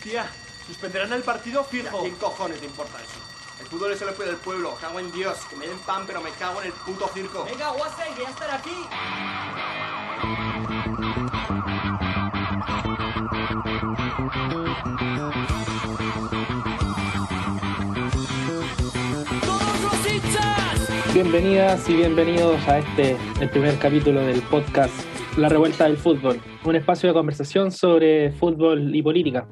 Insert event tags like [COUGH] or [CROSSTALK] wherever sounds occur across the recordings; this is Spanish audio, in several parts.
Hostia, suspenderán el partido ¿A fijo. quién cojones te importa eso? El fútbol es el después del pueblo. Cago en Dios. Que me den pan, pero me cago en el puto circo. Venga, Guase, que ya estará aquí. ¡Todos los hinchas! Bienvenidas y bienvenidos a este, el primer capítulo del podcast La Revuelta del Fútbol, un espacio de conversación sobre fútbol y política.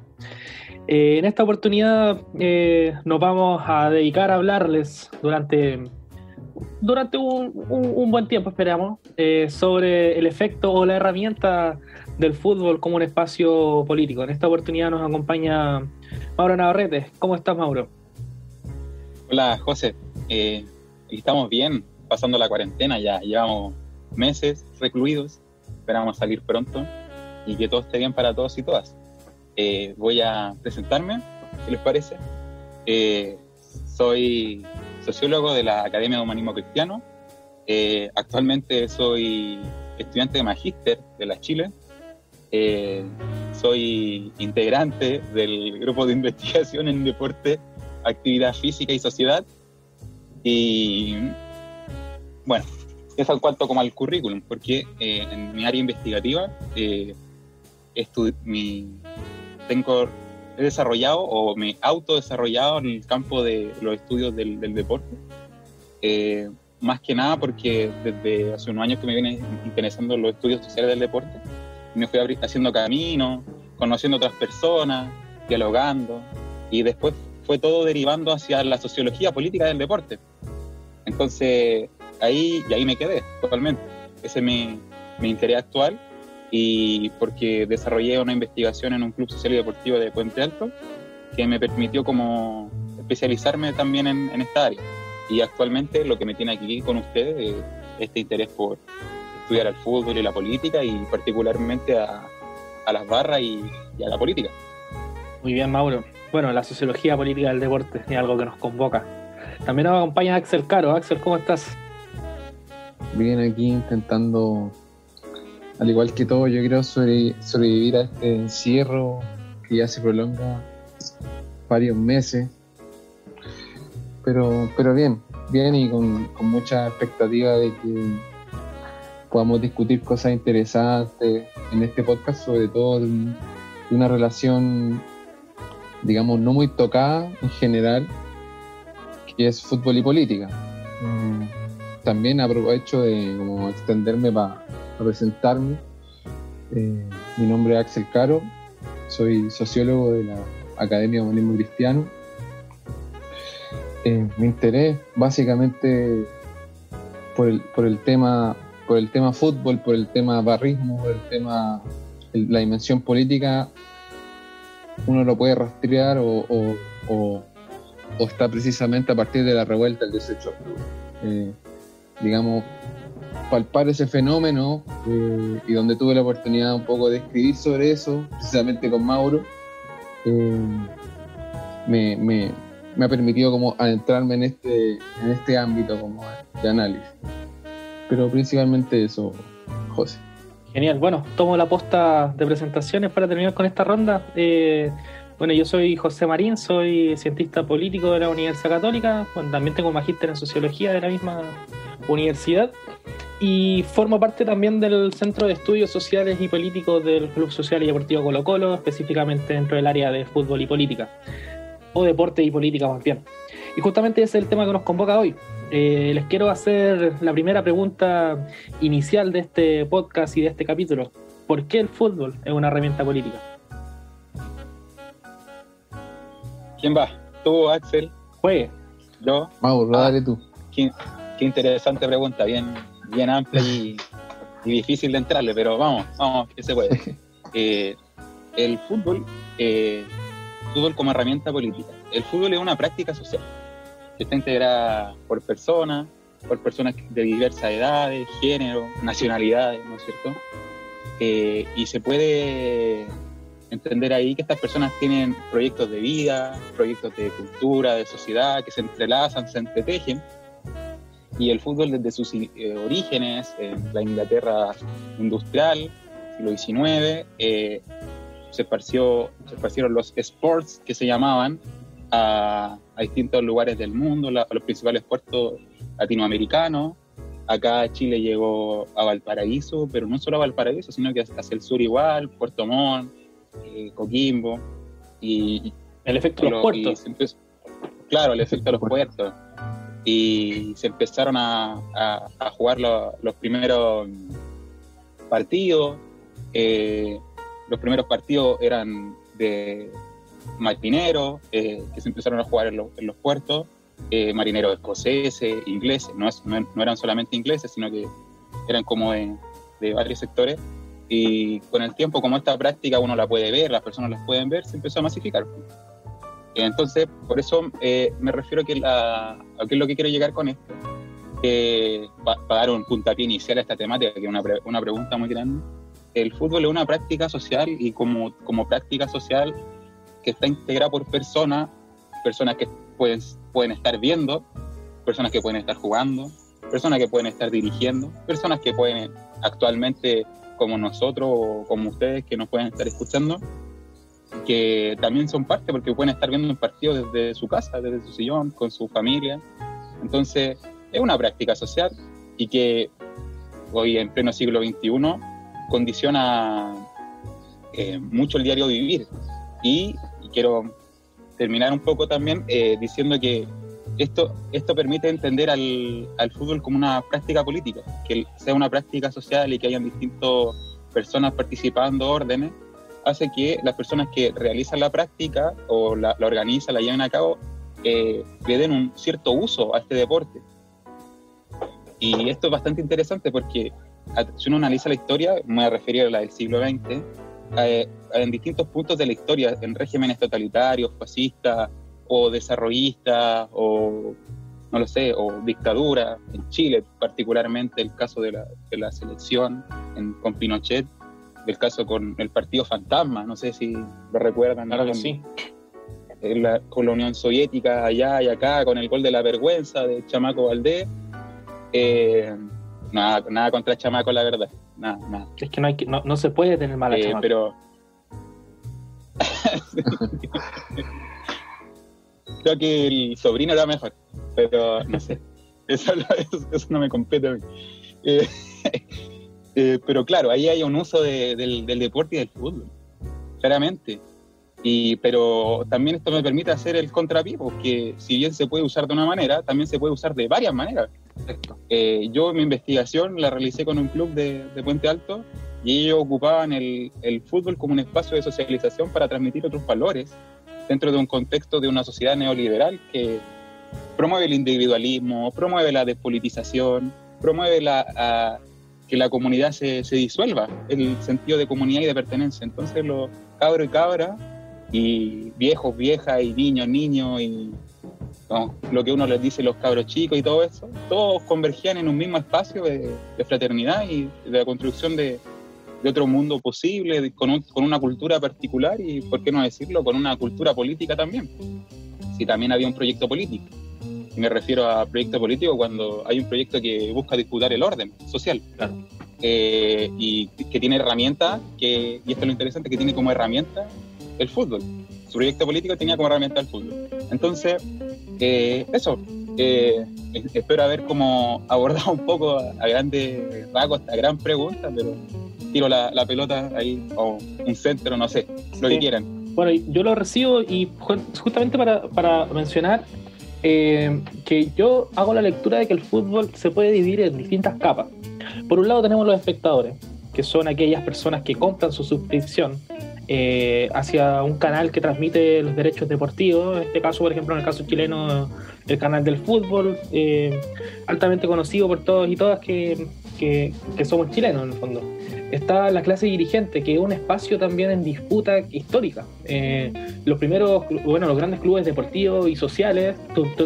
Eh, en esta oportunidad eh, nos vamos a dedicar a hablarles durante, durante un, un- buen tiempo, esperamos, eh, sobre el efecto o la herramienta del fútbol como un espacio político. En esta oportunidad nos acompaña Mauro Navarrete. ¿Cómo estás, Mauro? Hola, José. Eh, estamos bien, pasando la cuarentena, ya llevamos meses recluidos, esperamos salir pronto y que todo esté bien para todos y todas. Eh, voy a presentarme, si les parece. Eh, soy sociólogo de la Academia de Humanismo Cristiano. Eh, actualmente soy estudiante de magíster de la Chile. Soy integrante del grupo de [LAUGHS] investigación en deporte actividad física y sociedad. Y bueno, eso en cuanto como al currículum, porque en mi área investigativa mi- tengo, he desarrollado o me autodesarrollado en el campo de los estudios del, del deporte. Eh, más que nada porque desde hace unos años que me vienen interesando los estudios sociales del deporte, me fui haciendo camino, conociendo otras personas, dialogando, y después fue todo derivando hacia la sociología política del deporte. Entonces, ahí, y ahí me quedé totalmente. Ese es mi, mi interés actual y porque desarrollé una investigación en un club social y deportivo de Puente Alto que me permitió como especializarme también en, en esta área. Y actualmente lo que me tiene aquí con ustedes es este interés por estudiar el fútbol y la política y particularmente a, a las barras y, y a la política. Muy bien, Mauro. Bueno, la sociología política del deporte es algo que nos convoca. También nos acompaña Axel Caro. Axel, ¿cómo estás? Bien aquí intentando, al igual que todo, yo creo sobre- sobrevivir a este encierro que ya se prolonga varios meses. Pero, pero bien, bien y con, con mucha expectativa de que podamos discutir cosas interesantes en este podcast, sobre todo de una relación, digamos, no muy tocada en general, que es fútbol y política. Mm, también aprovecho de como extenderme para presentarme. Eh, mi nombre es Axel Caro, soy sociólogo de la Academia de Humanismo Cristiano. Eh, mi interés básicamente por el, por el tema por el tema fútbol, por el tema barrismo, por el tema la dimensión política, uno lo puede rastrear o, o- está precisamente a partir de la revuelta del 18 de. Eh, digamos, palpar ese fenómeno eh, y donde tuve la oportunidad un poco de escribir sobre eso, precisamente con Mauro, eh, me, me- me ha permitido como adentrarme en este, en este ámbito como de análisis. Pero principalmente eso, José. Genial. Bueno, tomo la posta de presentaciones para terminar con esta ronda. Eh, bueno, yo soy José Marín, soy cientista político de la Universidad Católica. Bueno, también tengo magíster en sociología de la misma universidad. Y formo parte también del Centro de Estudios Sociales y Políticos del Club Social y Deportivo Colo Colo, específicamente dentro del área de fútbol y política. O deporte y política más bien. Y justamente ese es el tema que nos convoca hoy. Eh, les quiero hacer la primera pregunta inicial de este podcast y de este capítulo. ¿Por qué el fútbol es una herramienta política? ¿Quién va? ¿Tú, Axel? Juegue. ¿Yo? Mauro, Ah. dale tú. Qué, qué interesante pregunta, bien, bien amplia y, y difícil de entrarle, pero vamos, vamos, que se puede. [LAUGHS] Eh, el fútbol, eh, fútbol como herramienta política. El fútbol es una práctica social que está integrada por personas, por personas de diversas edades, género, nacionalidades, ¿no es cierto? Eh, y se puede entender ahí que estas personas tienen proyectos de vida, proyectos de cultura, de sociedad, que se entrelazan, se entretejen. Y el fútbol desde sus eh, orígenes, en la Inglaterra industrial, siglo XIX, eh, se, esparció, se esparcieron los sports que se llamaban a, a distintos lugares del mundo, la- a los principales puertos latinoamericanos. Acá Chile llegó a Valparaíso, pero no solo a Valparaíso, sino que hacia el sur igual, Puerto Montt, eh, Coquimbo, y, El efecto de los puertos. empezó- claro, el efecto de los puertos. Y se empezaron a, a- a jugar lo- los primeros partidos. eh, los primeros partidos eran de marineros, eh, que se empezaron a jugar en, lo- en los puertos, eh, marineros escoceses, ingleses, no, eran solamente ingleses, sino que eran como de varios sectores. Y con el tiempo, como esta práctica uno la puede ver, las personas las pueden ver, se empezó a masificar. Entonces, por eso eh, me refiero que la, a qué es lo que quiero llegar con esto. para dar un puntapié inicial a esta temática, que es una, pre- una pregunta muy grande. El fútbol es una práctica social y como, como práctica social que está integrada por personas, personas que pueden, pueden estar viendo, personas que pueden estar jugando, personas que pueden estar dirigiendo, personas que pueden actualmente como nosotros o como ustedes que nos pueden estar escuchando, que también son parte porque pueden estar viendo un partido desde su casa, desde su sillón, con su familia. Entonces, es una práctica social y que hoy en pleno siglo XXI condiciona eh, mucho el diario vivir. Y, quiero terminar un poco también eh, diciendo que esto, esto permite entender al, al fútbol como una práctica política, que sea una práctica social y que hayan distintas personas participando, órdenes, hace que las personas que realizan la práctica o la, la organizan, la lleven a cabo, eh, le den un cierto uso a este deporte. Y esto es bastante interesante porque si uno analiza la historia, me voy a referir a la del siglo XX, eh, en distintos puntos de la historia, en regímenes totalitarios, fascistas o desarrollistas o no lo sé, o dictadura, en Chile particularmente el caso de la, de la selección en- con Pinochet, el caso con el partido fantasma, no sé si lo recuerdan. Claro que con- sí. la- con la Unión Soviética allá y acá, con el gol de la vergüenza de Chamaco Valdés. Eh, nada, nada contra Chamaco, la verdad. Nada, nada. Es que no, hay que, no, no se puede tener mala Eh, chamaco. pero. [LAUGHS] Creo que el sobrino era mejor, pero no sé. Eso, eso- [LAUGHS] eso no me compete a mí. Eh, eh, pero claro, ahí hay un uso de- del, del deporte y del fútbol, claramente. Y, pero también esto me permite hacer el contrapié, porque si bien se puede usar de una manera, también se puede usar de varias maneras. Eh, yo mi investigación la realicé con un club de, de Puente Alto y ellos ocupaban el, el fútbol como un espacio de socialización para transmitir otros valores dentro de un contexto de una sociedad neoliberal que promueve el individualismo, promueve la despolitización, promueve la, a- que la comunidad se, se disuelva, el sentido de comunidad y de pertenencia. Entonces los cabros y cabras, y viejos, viejas, y niños, niños, y lo que uno les dice los cabros chicos y todo eso, todos convergían en un mismo espacio de, fraternidad y de la construcción de, de otro mundo posible, con, un- con una cultura particular y, ¿por qué no decirlo?, con una cultura política también. Si también había un proyecto político. Me refiero a proyecto político cuando hay un proyecto que busca disputar el orden social. Claro. Eh, y que tiene herramientas, que, y esto es lo interesante, que tiene como herramienta el fútbol. Su proyecto político tenía como herramienta el fútbol. Entonces, eh, eso. eh, es- espero haber como [LAUGHS] abordado un poco a, grandes rasgos esta gran pregunta, pero tiro la, la pelota ahí, o un centro, no sé, lo que quieran. Bueno, yo lo recibo y ju- justamente para, para mencionar eh, que yo hago la lectura de que el fútbol se puede dividir en distintas capas. Por un lado tenemos los espectadores, que son aquellas personas que compran su suscripción eh, hacia un canal que transmite los derechos deportivos, en este caso, por ejemplo, en el caso chileno, el canal del fútbol, eh, altamente conocido por todos y todas que, que- somos chilenos en el fondo está la clase dirigente, que es un espacio también en disputa histórica. Eh, los primeros, bueno, los grandes clubes deportivos y sociales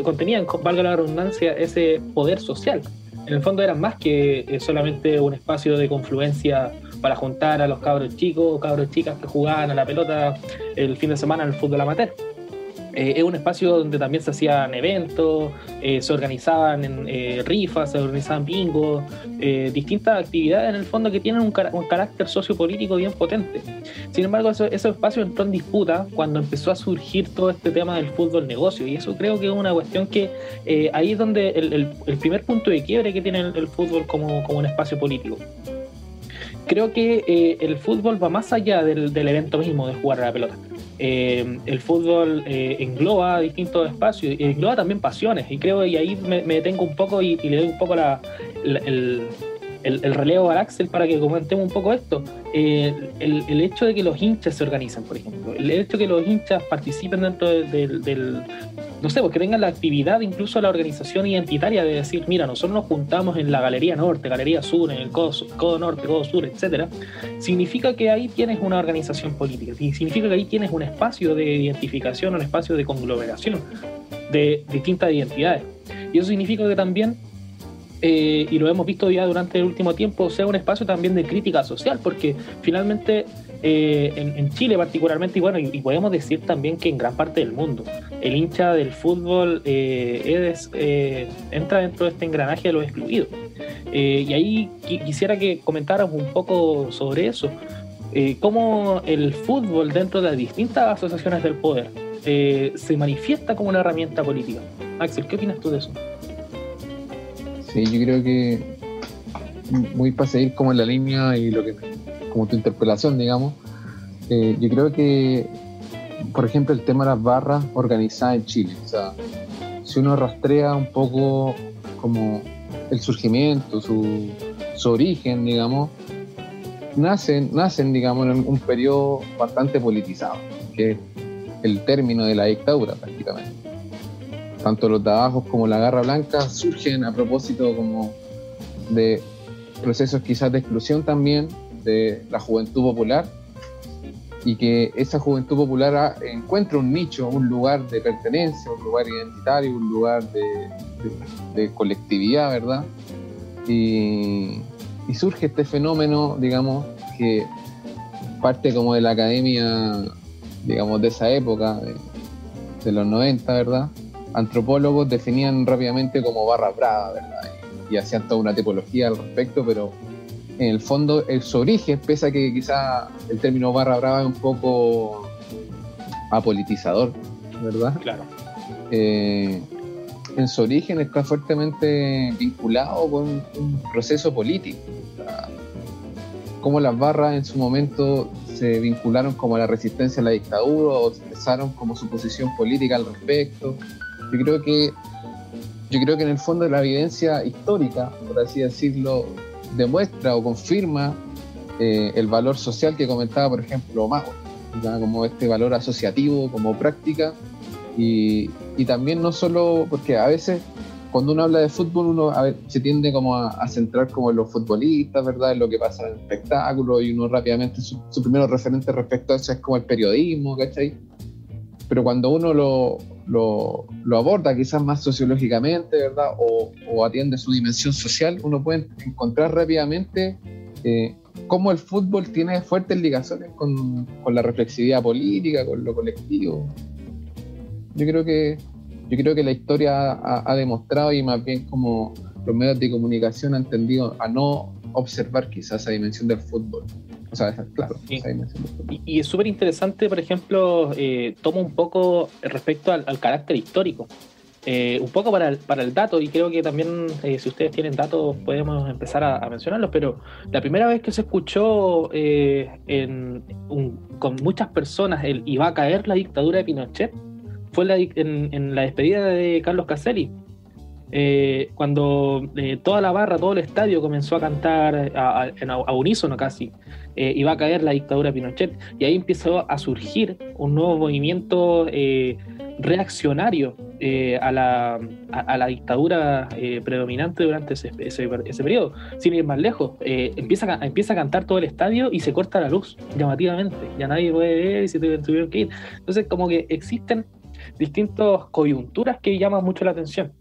contenían, valga la redundancia, ese poder social. En el fondo eran más que eh, solamente un espacio de confluencia para juntar a los cabros chicos cabros chicas que jugaban a la pelota el fin de semana en el fútbol amateur. Eh, es un espacio donde también se hacían eventos, eh, se organizaban eh, rifas, se organizaban bingos, eh, distintas actividades en el fondo que tienen un, cara- un carácter sociopolítico bien potente. Sin embargo, eso- ese espacio entró en disputa cuando empezó a surgir todo este tema del fútbol negocio y eso creo que es una cuestión que ahí es donde el, primer punto de quiebre que tiene el, fútbol como, como un espacio político. Creo que el fútbol va más allá del, del evento mismo de jugar a la pelota. Eh, el fútbol eh, engloba distintos espacios, y engloba también pasiones, y creo, y ahí me, me detengo un poco y, y le doy un poco la, la- el, el, el relevo al Axel para que comentemos un poco esto. Eh, el, el hecho de que los hinchas se organizan, por ejemplo, el hecho de que los hinchas participen dentro del, del- del- no sé, porque tengan la actividad, incluso la organización identitaria de decir, mira, nosotros nos juntamos en la Galería Norte, Galería Sur, en el Codo, Codo Norte, Codo Sur, etcétera, significa que ahí tienes una organización política, significa que ahí tienes un espacio de identificación, un espacio de conglomeración de distintas identidades. Y eso significa que también, eh, y lo hemos visto ya durante el último tiempo, sea un espacio también de crítica social, porque finalmente eh, en, en Chile particularmente, y bueno, y, y podemos decir también que en gran parte del mundo, el hincha del fútbol eh, es, eh, entra dentro de este engranaje de los excluidos. Eh, y ahí qui- quisiera que comentáramos un poco sobre eso. Eh, cómo el fútbol dentro de las distintas asociaciones del poder eh, se manifiesta como una herramienta política. Axel, ¿qué opinas tú de eso? Sí, yo creo que muy para seguir como en la línea y lo que como tu interpelación, digamos, eh, yo creo que, por ejemplo, el tema de las barras organizadas en Chile, o sea, si uno rastrea un poco como el surgimiento, su, su origen, digamos, nacen, nacen, digamos, en un periodo bastante politizado, que es el término de la dictadura prácticamente tanto los trabajos como la garra blanca surgen a propósito como de procesos quizás de exclusión también de la juventud popular y que esa juventud popular encuentra un nicho, un lugar de pertenencia, un lugar identitario, un lugar de, colectividad, ¿verdad? Y, y surge este fenómeno, digamos, que parte como de la academia, digamos, de esa época, de, de los 90, ¿verdad? Antropólogos definían rápidamente como barra brava, ¿verdad? Y, y hacían toda una tipología al respecto, pero en el fondo el su origen, pese a que quizá el término barra brava es un poco apolitizador, ¿verdad? Claro. Eh, en su origen está fuertemente vinculado con un proceso político. O sea, Cómo las barras en su momento se vincularon como a la resistencia a la dictadura o expresaron como su posición política al respecto. Yo creo que yo creo que en el fondo la evidencia histórica, por así decirlo, demuestra o confirma eh, el valor social que comentaba, por ejemplo, Mago, ¿ya? como este valor asociativo, como práctica, y, y también no solo, porque a veces cuando uno habla de fútbol uno se tiende como a, a centrar como en los futbolistas, ¿verdad? En lo que pasa en el espectáculo, y uno rápidamente, su, su primer referente respecto a eso es como el periodismo, ¿cachai? Pero cuando uno lo, lo, aborda quizás más sociológicamente, ¿verdad? O, atiende su dimensión social, uno puede encontrar rápidamente eh, cómo el fútbol tiene fuertes ligaciones con, con la reflexividad política, con lo colectivo. Yo creo que, yo creo que la historia ha, ha demostrado y más bien como los medios de comunicación han tendido a no observar quizás esa dimensión del fútbol. O sea, claro, Sí. fútbol. Y, y es súper interesante, por ejemplo, eh, tomo un poco respecto al, al carácter histórico. Eh, un poco para el, para el dato, y creo que también eh, si ustedes tienen datos podemos empezar a, a mencionarlos, pero la primera vez que se escuchó eh, en un- con muchas personas el iba a caer la dictadura de Pinochet fue la en, en la despedida de Carlos Caselli. Eh, cuando eh, toda la barra, todo el estadio comenzó a cantar a, a- unísono casi, eh, iba a caer la dictadura Pinochet. Y ahí empezó a surgir un nuevo movimiento eh, reaccionario eh, a, la, a, la dictadura eh, predominante durante ese, ese, ese periodo. Sin ir más lejos, eh, empieza, empieza a cantar todo el estadio y se corta la luz llamativamente. Ya nadie puede ver y se tuvieron que ir. Entonces, como que existen distintas coyunturas que llaman mucho la atención.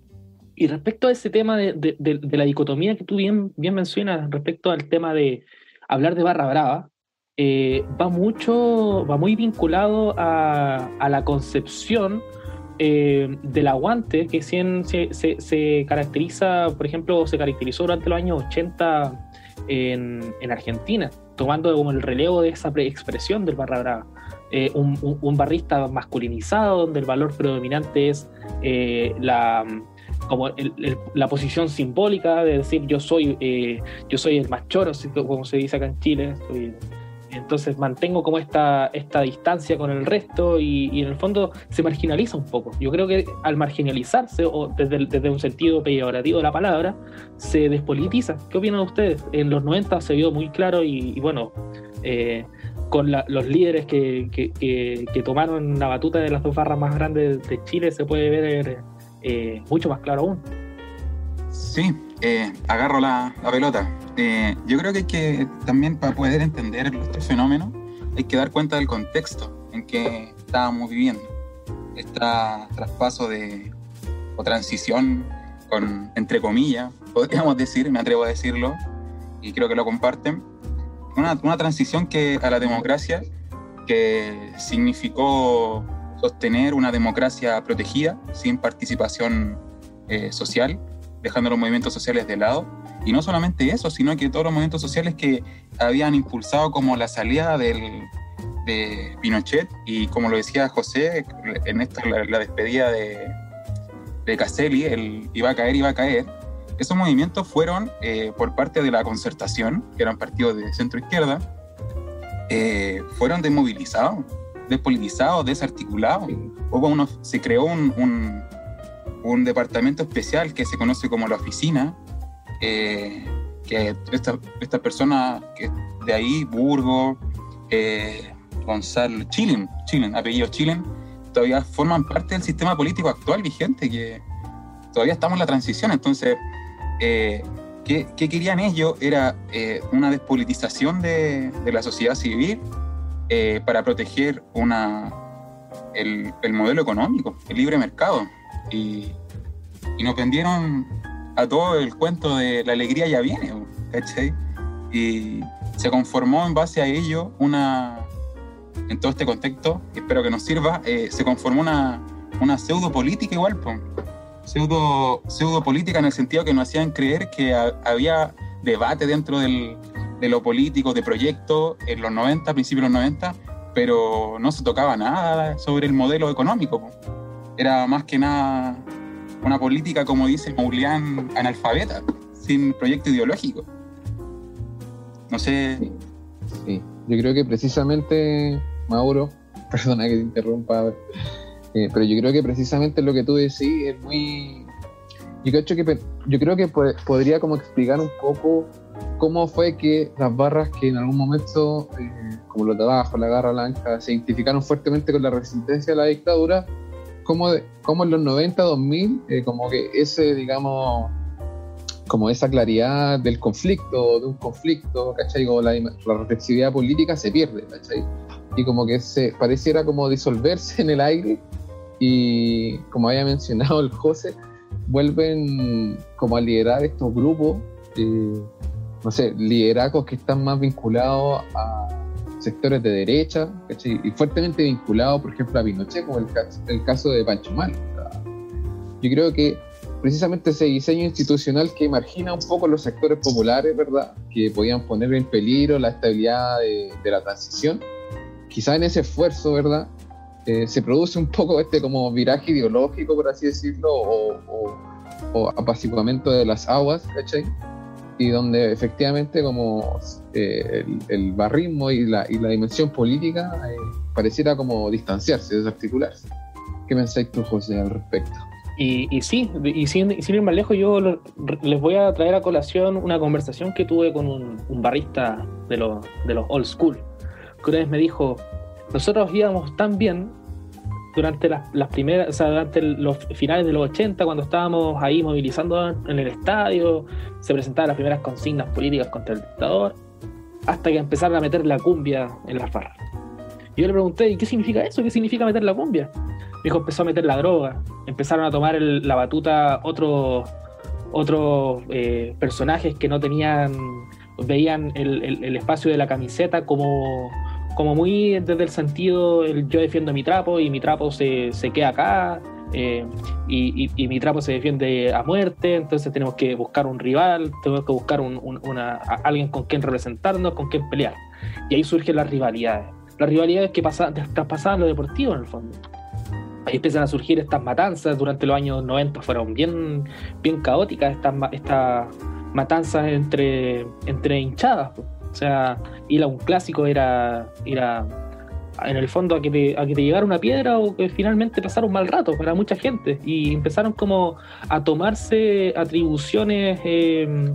Y respecto a ese tema de, de- la dicotomía que tú bien, bien mencionas, respecto al tema de hablar de barra brava, eh, va mucho, va muy vinculado a, a la concepción eh, del aguante que se, se, se, caracteriza, por ejemplo, se caracterizó durante los años 80 en, en Argentina, tomando como el relevo de esa expresión del barra brava. Eh, un, un, un, barrista masculinizado, donde el valor predominante es la, como el, el, la posición simbólica de decir yo soy, eh, yo soy el más como se dice acá en Chile. Soy, entonces mantengo como esta, esta distancia con el resto y, y, en el fondo se marginaliza un poco. Yo creo que al marginalizarse, o desde, desde un sentido peyorativo de la palabra, se despolitiza. ¿Qué opinan ustedes? En los 90 se vio muy claro y, y bueno, eh, con la, los líderes que, que, que, que, tomaron la batuta de las dos barras más grandes de Chile se puede ver eh, mucho más claro aún. Sí, eh, agarro la, la pelota. Eh, yo creo que que también para poder entender este fenómeno hay que dar cuenta del contexto en que estábamos viviendo. Este traspaso de o transición con entre comillas, podríamos decir, me atrevo a decirlo, y creo que lo comparten, una, una transición que a la democracia que significó sostener una democracia protegida, sin participación eh, social, dejando los movimientos sociales de lado. Y no solamente eso, sino que todos los movimientos sociales que habían impulsado como la salida del, de Pinochet y como lo decía José, en esta la, la despedida de, de Caselli, el iba a caer, iba a caer, esos movimientos fueron eh, por parte de la concertación, que eran partidos de centro izquierda, eh, fueron desmovilizados, despolitizados, desarticulados. Hubo uno, se creó un, un, un, departamento especial que se conoce como la oficina, eh, que esta, esta persona que de ahí, Burgo, eh, Gonzalo, Chilen, Chilen, apellido Chilen, todavía forman parte del sistema político actual vigente, que todavía estamos en la transición, entonces eh, ¿qué, ¿qué, querían ellos? Era eh, una despolitización de, de, la sociedad civil eh, para proteger una, el, el, modelo económico, el libre mercado. Y, y, nos vendieron a todo el cuento de la alegría ya viene, ¿cachai? Y se conformó en base a ello una, en todo este contexto, espero que nos sirva, eh, se conformó una, una pseudo política igual, pues pseudo, pseudo política en el sentido que nos hacían creer que a, había debate dentro del, de lo político, de proyectos en los 90, principios de los 90, pero no se tocaba nada sobre el modelo económico. Era más que nada una política, como dice Maulián, analfabeta, sin proyecto ideológico. No sé. Sí, yo creo que precisamente, Mauro, [LAUGHS] perdona que te interrumpa, eh, pero yo creo que precisamente lo que tú decís es muy... Yo creo que, yo creo que podría como explicar un poco cómo fue que las barras que en algún momento, eh, como los de abajo, la garra blanca, se identificaron fuertemente con la resistencia a la dictadura, como, como en los 90, 2000, eh, como que ese, digamos, como esa claridad del conflicto, de un conflicto, ¿cachai? Como la, la reflexividad política se pierde, ¿cachai? Y como que se pareciera como disolverse en el aire y como había mencionado el José, vuelven como a liderar estos grupos, eh, no sé, liderazgos que están más vinculados a sectores de derecha y fuertemente vinculados, por ejemplo, a Pinochet, como el caso, el caso de Pancho Mal. Yo creo que precisamente ese diseño institucional que margina un poco los sectores populares, ¿verdad? Que podían poner en peligro la estabilidad de, de la transición. Quizá en ese esfuerzo, ¿verdad? eh, se produce un poco este como viraje ideológico, por así decirlo, o, o, o apaciguamiento de las aguas, ¿cachai? Y donde efectivamente como eh, el, el, barrismo y la, y la dimensión política eh, pareciera como distanciarse, desarticularse. ¿Qué pensáis tú, José, al respecto? Y, y, sí, y sin, y sin, ir más lejos, yo lo, les voy a traer a colación una conversación que tuve con un, un barrista de, lo, de los old school, que una vez me dijo, nosotros íbamos tan bien durante las, primeras, o sea, durante los finales de los 80, cuando estábamos ahí movilizando en el estadio, se presentaban las primeras consignas políticas contra el dictador, hasta que empezaron a meter la cumbia en las barras. Y yo le pregunté, ¿y qué significa eso? ¿Qué significa meter la cumbia? Me dijo, empezó a meter la droga, empezaron a tomar la batuta otros otros eh, personajes que no tenían, veían el espacio de la camiseta como como muy desde el sentido, el, yo defiendo mi trapo y mi trapo se, se queda acá, eh, y, y- y mi trapo se defiende a muerte, entonces tenemos que buscar un rival, tenemos que buscar un- un- una, alguien con quien representarnos, con quien pelear. Y ahí surgen las rivalidades. Las rivalidades que pasa, traspasaban lo deportivo en el fondo. Ahí empiezan a surgir estas matanzas durante los años 90, fueron bien, bien caóticas estas, estas matanzas entre, entre hinchadas. po. O sea, ir a un clásico era, era en el fondo a que, te, a que te llegara una piedra o que finalmente pasara un mal rato para mucha gente. Y empezaron como a tomarse atribuciones eh,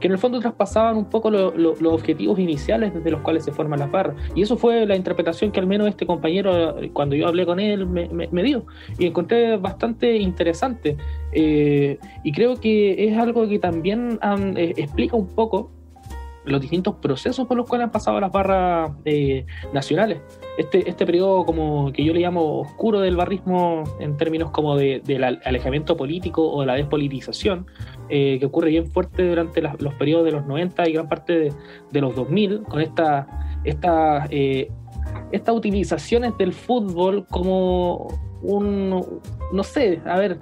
que en el fondo traspasaban un poco lo- lo- los objetivos iniciales desde los cuales se forman las barras. Y eso fue la interpretación que al menos este compañero, eh, cuando yo hablé con él, me, me- me dio. Y encontré bastante interesante. Eh, y creo que es algo que también han- eh, explica un poco los distintos procesos por los cuales han pasado las barras eh, nacionales. Este, este periodo como que yo le llamo oscuro del barrismo en términos como de, del al- alejamiento político o de la despolitización, eh, que ocurre bien fuerte durante las- los periodos de los 90 y gran parte de, los 2000, con esta, esta, eh, estas utilizaciones del fútbol como un, no sé, a ver,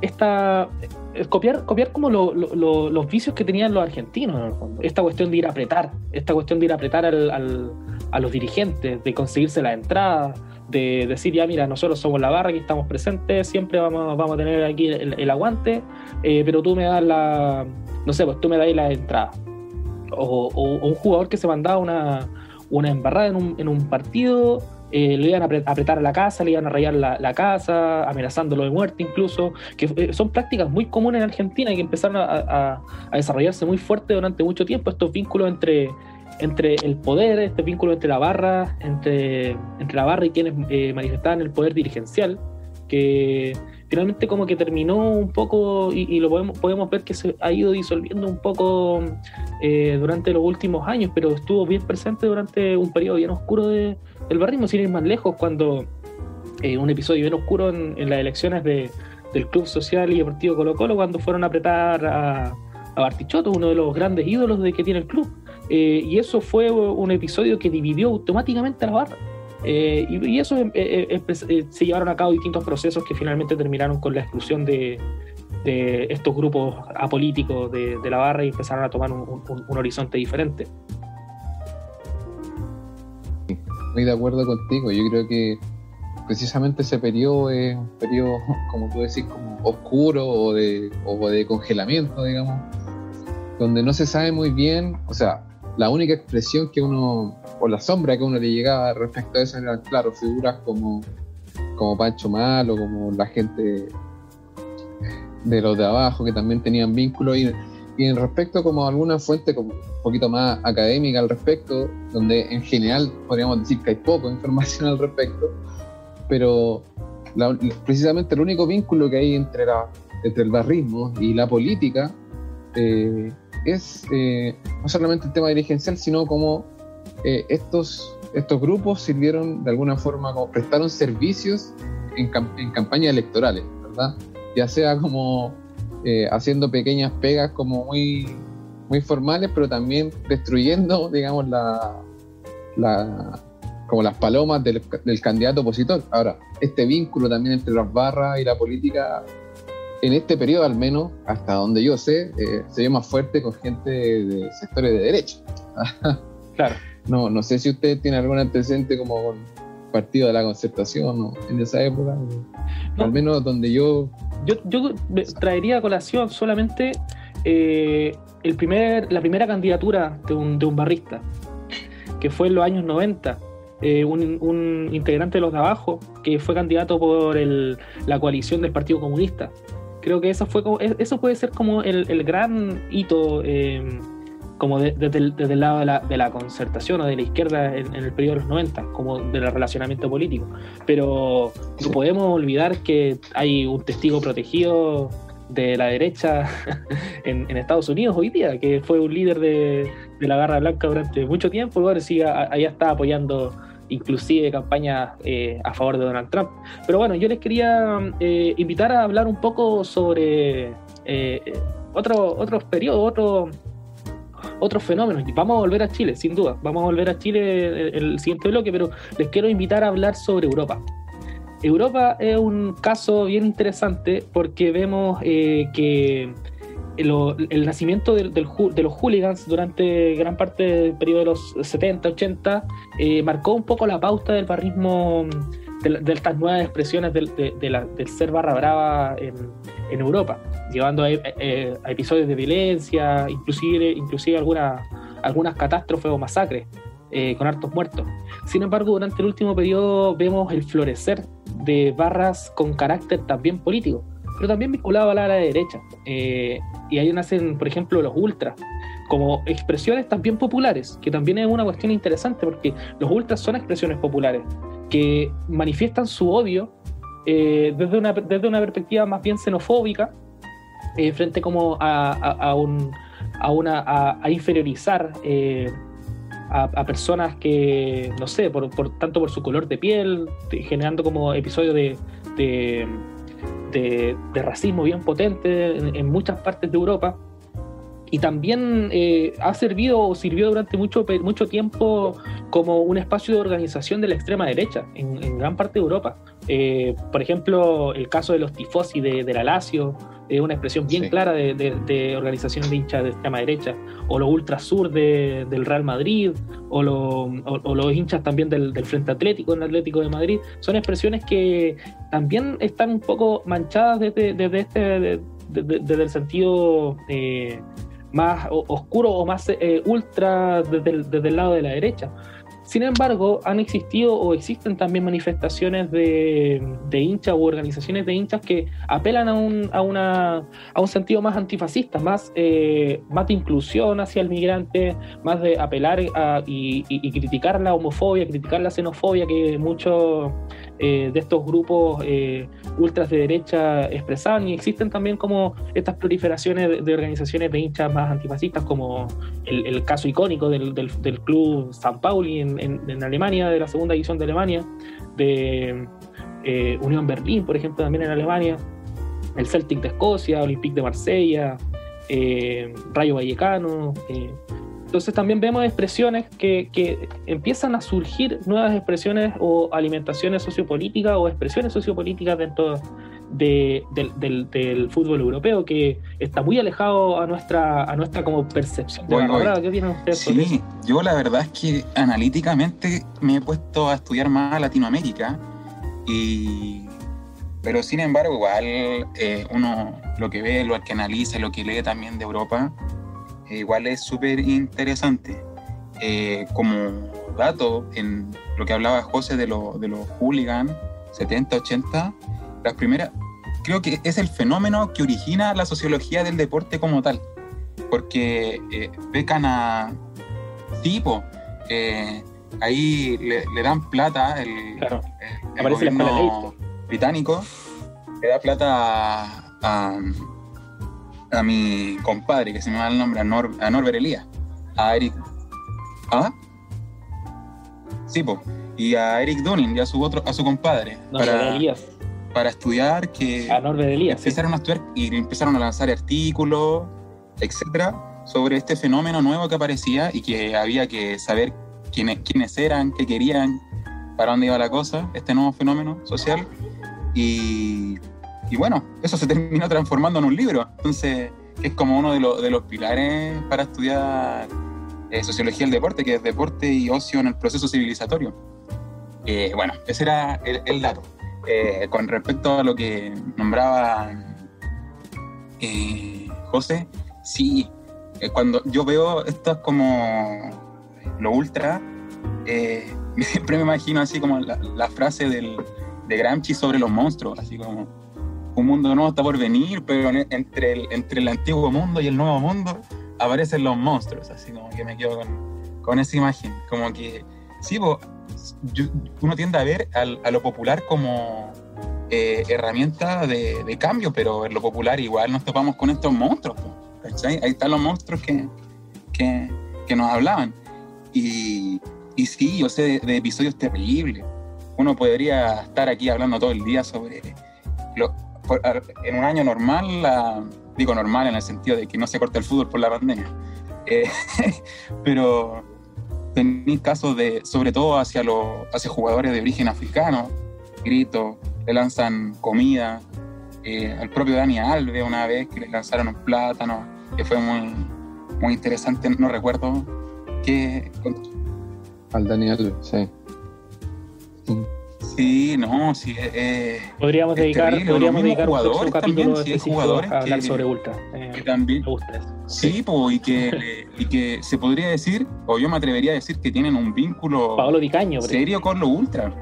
esta, es copiar, copiar como lo- lo- lo- los vicios que tenían los argentinos en el fondo. Esta cuestión de ir a apretar, esta cuestión de ir a apretar al- al- a los dirigentes, de conseguirse la entrada, de decir ya mira, nosotros somos la barra, aquí estamos presentes, siempre vamos, vamos a tener aquí el, aguante, eh, pero tú me das la, no sé, pues tú me das la entrada. O, o- o un jugador que se mandaba una, una embarrada en un, en un partido, eh, le iban a apre- apretar a la casa, le iban a rayar la, casa, amenazándolo de muerte incluso, que eh, son prácticas muy comunes en Argentina y que empezaron a desarrollarse muy fuerte durante mucho tiempo, estos vínculos entre, entre el poder, este vínculo entre la barra, entre, entre la barra y quienes eh, manifestaban el poder dirigencial, que finalmente como que terminó un poco y, lo podemos, podemos ver que se ha ido disolviendo un poco eh, durante los últimos años, pero estuvo bien presente durante un periodo bien oscuro de, del barrismo, sin ir más lejos, cuando eh, un episodio bien oscuro en, en las elecciones de, del Club Social y Deportivo Colo Colo, cuando fueron a apretar a, a Bartichotto, uno de los grandes ídolos de que tiene el club. Eh, y eso fue un episodio que dividió automáticamente a la barra. Eh, y, eso eh, eh, eh, se llevaron a cabo distintos procesos que finalmente terminaron con la exclusión de, estos grupos apolíticos de, la barra y empezaron a tomar un, horizonte diferente. Estoy de acuerdo contigo. Yo creo que precisamente ese periodo es un periodo, como tú decís, como oscuro o de, o de congelamiento, digamos, donde no se sabe muy bien, o sea, la única expresión que uno, o la sombra que uno le llegaba respecto a eso eran, claro, figuras como, como Pancho Malo, como la gente de los de abajo que también tenían vínculos y, y en respecto como alguna fuente como un poquito más académica al respecto, donde en general podríamos decir que hay poco información al respecto, pero precisamente el único vínculo que hay entre, la, entre el barrismo y la política eh, es eh, no solamente el tema dirigencial, sino como eh, estos, estos grupos sirvieron de alguna forma, como prestaron servicios en, en campañas electorales, ¿verdad? Ya sea como eh, haciendo pequeñas pegas como muy, muy formales, pero también destruyendo, [LAUGHS] digamos, la, la como las palomas del, del, candidato opositor. Ahora, este vínculo también entre las barras y la política, en este periodo al menos, hasta donde yo sé, eh, se vio más fuerte con gente de, sectores de derecha. [LAUGHS] claro. No, no sé si usted tiene algún antecedente como con partido de la concertación ¿no? en esa época, no. al menos donde yo... Yo, yo traería a colación solamente eh, el primer, la primera candidatura de un, de un barrista, que fue en los años 90. Eh, un, un, integrante de los de abajo que fue candidato por el, la coalición del Partido Comunista. Creo que eso, fue, eso puede ser como el, el gran hito eh, como desde de, de, de el lado de la, de la, concertación o de la izquierda en, en, el periodo de los 90, como del relacionamiento político. Pero sí. no podemos olvidar que hay un testigo protegido de la derecha [LAUGHS] en, en, Estados Unidos hoy día, que fue un líder de, de la Garra Blanca durante mucho tiempo, y ahora sí, allá está apoyando inclusive campañas eh, a favor de Donald Trump. Pero bueno, yo les quería eh, invitar a hablar un poco sobre eh, otro, otros periodos, otro, otros fenómenos. Vamos a volver a Chile, sin duda. Vamos a volver a Chile en el siguiente bloque, pero les quiero invitar a hablar sobre Europa. Europa es un caso bien interesante porque vemos eh, que lo- el nacimiento de los hooligans durante gran parte del periodo de los 70, 80 eh, marcó un poco la pauta del barrismo, de, la- de estas nuevas expresiones del, de- de la- del ser barra brava en, en Europa, llevando a, eh, a episodios de violencia, inclusive, inclusive alguna- algunas catástrofes o masacres eh, con hartos muertos. Sin embargo, durante el último periodo vemos el florecer de barras con carácter también político, pero también vinculado a la derecha. Eh, y ahí nacen, por ejemplo, los ultras, como expresiones también populares, que también es una cuestión interesante, porque los ultras son expresiones populares, que manifiestan su odio eh, desde, una, desde una perspectiva más bien xenofóbica, eh, frente como a, a- a un, a, una, a, inferiorizar eh, a, personas que, no sé, por, tanto por su color de piel, generando como episodios de, de- de racismo bien potente en, en muchas partes de Europa. Y también eh, ha servido o sirvió durante mucho, mucho tiempo como un espacio de organización de la extrema derecha en, en gran parte de Europa. Eh, por ejemplo, el caso de los tifosi de, de la Lazio, es una expresión bien Sí. clara de, de, de organizaciones de hinchas de extrema derecha, o los ultrasur de, del Real Madrid, o, lo- o- o los hinchas también del, del Frente Atlético, en el Atlético de Madrid, son expresiones que también están un poco manchadas desde, desde este, de- de- desde el sentido eh, más oscuro o más eh, ultra desde el, desde el lado de la derecha. Sin embargo, han existido o existen también manifestaciones de, de hinchas u organizaciones de hinchas que apelan a un, a una, a un sentido más antifascista, más, eh, más de inclusión hacia el migrante, más de apelar a- y- y criticar la homofobia, criticar la xenofobia que muchos eh, de estos grupos eh, ultras de derecha expresaban. Y existen también como estas proliferaciones de, organizaciones de hinchas más antifascistas, como el, caso icónico del, del- club San Pauli en, en- Alemania, de la segunda división de Alemania, de eh, Unión Berlín, por ejemplo, también en Alemania, el Celtic de Escocia, Olympique de Marsella, Rayo Vallecano. Entonces también vemos expresiones que, que empiezan a surgir nuevas expresiones o alimentaciones sociopolíticas o expresiones sociopolíticas dentro de- del, del- del fútbol europeo que está muy alejado a nuestra, a nuestra como percepción de Voy, la. ¿Qué opinan ustedes sobre? Sí, yo la verdad es que analíticamente me he puesto a estudiar más a Latinoamérica y pero sin embargo igual eh, uno lo que ve, lo que analiza, lo que lee también de Europa, igual es súper interesante. Eh, como dato, en lo que hablaba José de, lo- de los hooligans 70, 80, las primeras, creo que es el fenómeno que origina la sociología del deporte como tal, porque eh, becan a tipo, eh, ahí le, le dan plata, el, Claro. el- el gobierno británico le da plata a, a, a mi compadre, que se me va el nombre, a, Nor, a Norbert Elías, a Eric... ¿Ah? Sí, po. Y a Eric Dunning y a su, otro, a su compadre, No, para, Elías, para estudiar que a Norbert Elías. sí. empezaron a estudiar y empezaron a lanzar artículos, etcétera, sobre este fenómeno nuevo que aparecía y que había que saber quiénes, quiénes eran, qué querían, para dónde iba la cosa, este nuevo fenómeno social. Y, y bueno, eso se terminó transformando en un libro. Entonces, es como uno de, los- de los pilares para estudiar eh, sociología del deporte, que es deporte y ocio en el proceso civilizatorio. Eh, bueno, ese era el, el dato. Eh, con respecto a lo que nombraba eh, José, sí, eh, cuando yo veo esto es como lo ultra, eh, [LAUGHS] siempre me imagino así como la, la frase del, de Gramsci sobre los monstruos, así como un mundo nuevo está por venir, pero en- entre el, entre el antiguo mundo y el nuevo mundo aparecen los monstruos, así como que me quedo con, esa imagen, como que sí, po, yo- uno tiende a ver a lo popular como eh, herramienta de, cambio, pero en lo popular igual nos topamos con estos monstruos, ¿cachai? Ahí están los monstruos que, que, que nos hablaban. Y, y sí, yo sé de, de episodios terribles. Uno podría estar aquí hablando todo el día sobre... Lo, por- en un año normal, la- digo normal en el sentido de que no se corta el fútbol por la pandemia, eh, [LAUGHS] pero tenéis casos de, sobre todo hacia, los hacia jugadores de origen africano, gritos, le lanzan comida. Eh, al propio Dani Alves una vez que le lanzaron un plátano, que fue muy, muy interesante, no recuerdo qué... Al Dani Alves, sí. Sí, no, sí. Eh, podríamos es dedicar, terrible. podríamos Los mismos dedicar un próximo jugadores capítulo también, sí, específico jugadores a hablar que- sobre Ultra. Eh, que también, me gusta eso. sí, po, y, que, [LAUGHS] y que se podría decir, o yo me atrevería a decir que tienen un vínculo por serio con los ultras.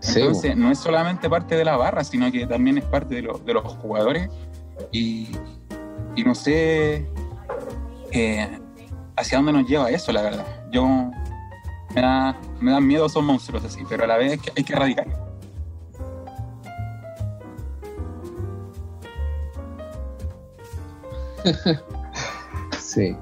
Sí, Entonces, no es solamente parte de la barra, sino que también es parte de, lo- de los jugadores. Y, y no sé eh, hacia dónde nos lleva eso, la verdad. Yo me, da, me dan miedo esos monstruos así, pero a la vez que hay que erradicar. [LAUGHS] sí.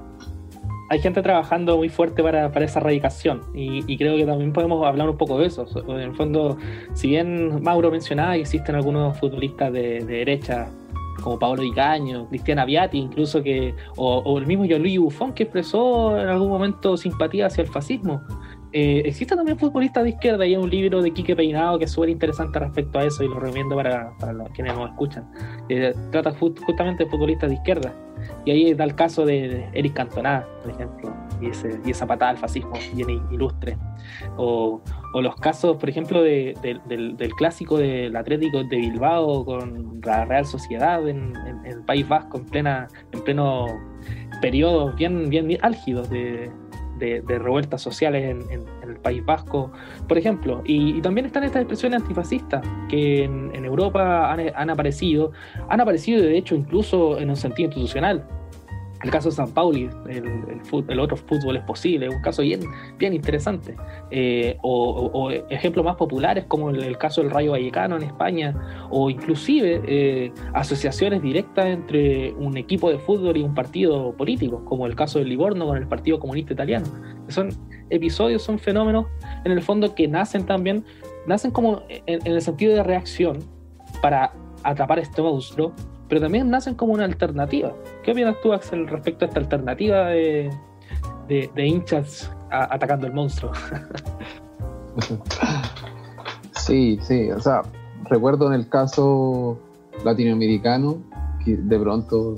hay gente trabajando muy fuerte para, para esa erradicación y, y creo que también podemos hablar un poco de eso. So- En el fondo, si bien Mauro mencionaba que existen algunos futbolistas de, de derecha como Paolo Di Caño, Cristian Aviati, incluso que, o, o el mismo Gianluigi Buffon que expresó en algún momento simpatía hacia el fascismo. Eh, existen también futbolistas de izquierda y hay un libro de Quique Peinado que es súper interesante respecto a eso y lo recomiendo para, para los, quienes nos escuchan. Eh, trata ju- justamente de futbolistas de izquierda. Y ahí da el caso de, Eric Cantona, por ejemplo, y, ese, y esa patada al fascismo bien ilustre. O, o los casos, por ejemplo, de- de- del, del clásico del Atlético de Bilbao con la Real Sociedad en, en- en el País Vasco en, plena, en pleno periodos bien, bien álgidos de, de- revueltas sociales en el País Vasco, por ejemplo. Y, y también están estas expresiones antifascistas que en, en Europa han, han aparecido han aparecido de hecho incluso en un sentido institucional. El caso de San Pauli, el, otro fútbol es posible, es un caso bien, bien interesante. Eh, o, ejemplos más populares como el, caso del Rayo Vallecano en España, o inclusive eh, asociaciones directas entre un equipo de fútbol y un partido político, como el caso del Livorno con el Partido Comunista Italiano. Son episodios, son fenómenos en el fondo que nacen también, nacen como en, en el sentido de reacción para atrapar este monstruo, pero también nacen como una alternativa. ¿Qué opinas tú, Axel, respecto a esta alternativa de, de, hinchas atacando el monstruo? [LAUGHS] Sí, sí, o sea, recuerdo en el caso latinoamericano, que de pronto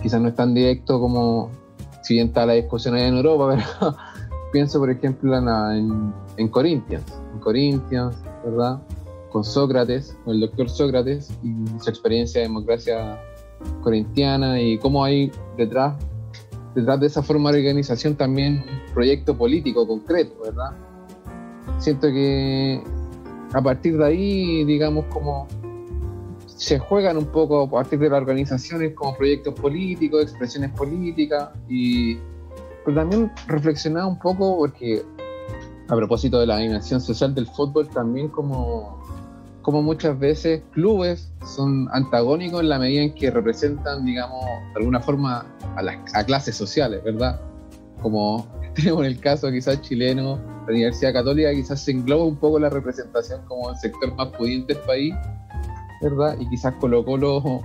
quizás no es tan directo como si bien está la discusión allá en Europa, [LAUGHS] pero pienso por ejemplo en, en, en Corinthians, en Corinthians, ¿verdad? Con Sócrates, con el doctor Sócrates y su experiencia de democracia corintiana y cómo hay detrás, detrás de esa forma de organización también un proyecto político concreto, ¿verdad? Siento que a partir de ahí, digamos, como se juegan un poco a partir de las organizaciones como proyectos políticos, expresiones políticas, y pero también reflexionar un poco porque a propósito de la dimensión social del fútbol, también como, como muchas veces clubes son antagónicos en la medida en que representan, digamos, de alguna forma a, las, a clases sociales, ¿verdad? Como [LAUGHS] tenemos en el caso quizás chileno, la Universidad Católica quizás se engloba un poco la representación como el sector más pudiente del país, ¿verdad? Y quizás Colo Colo un,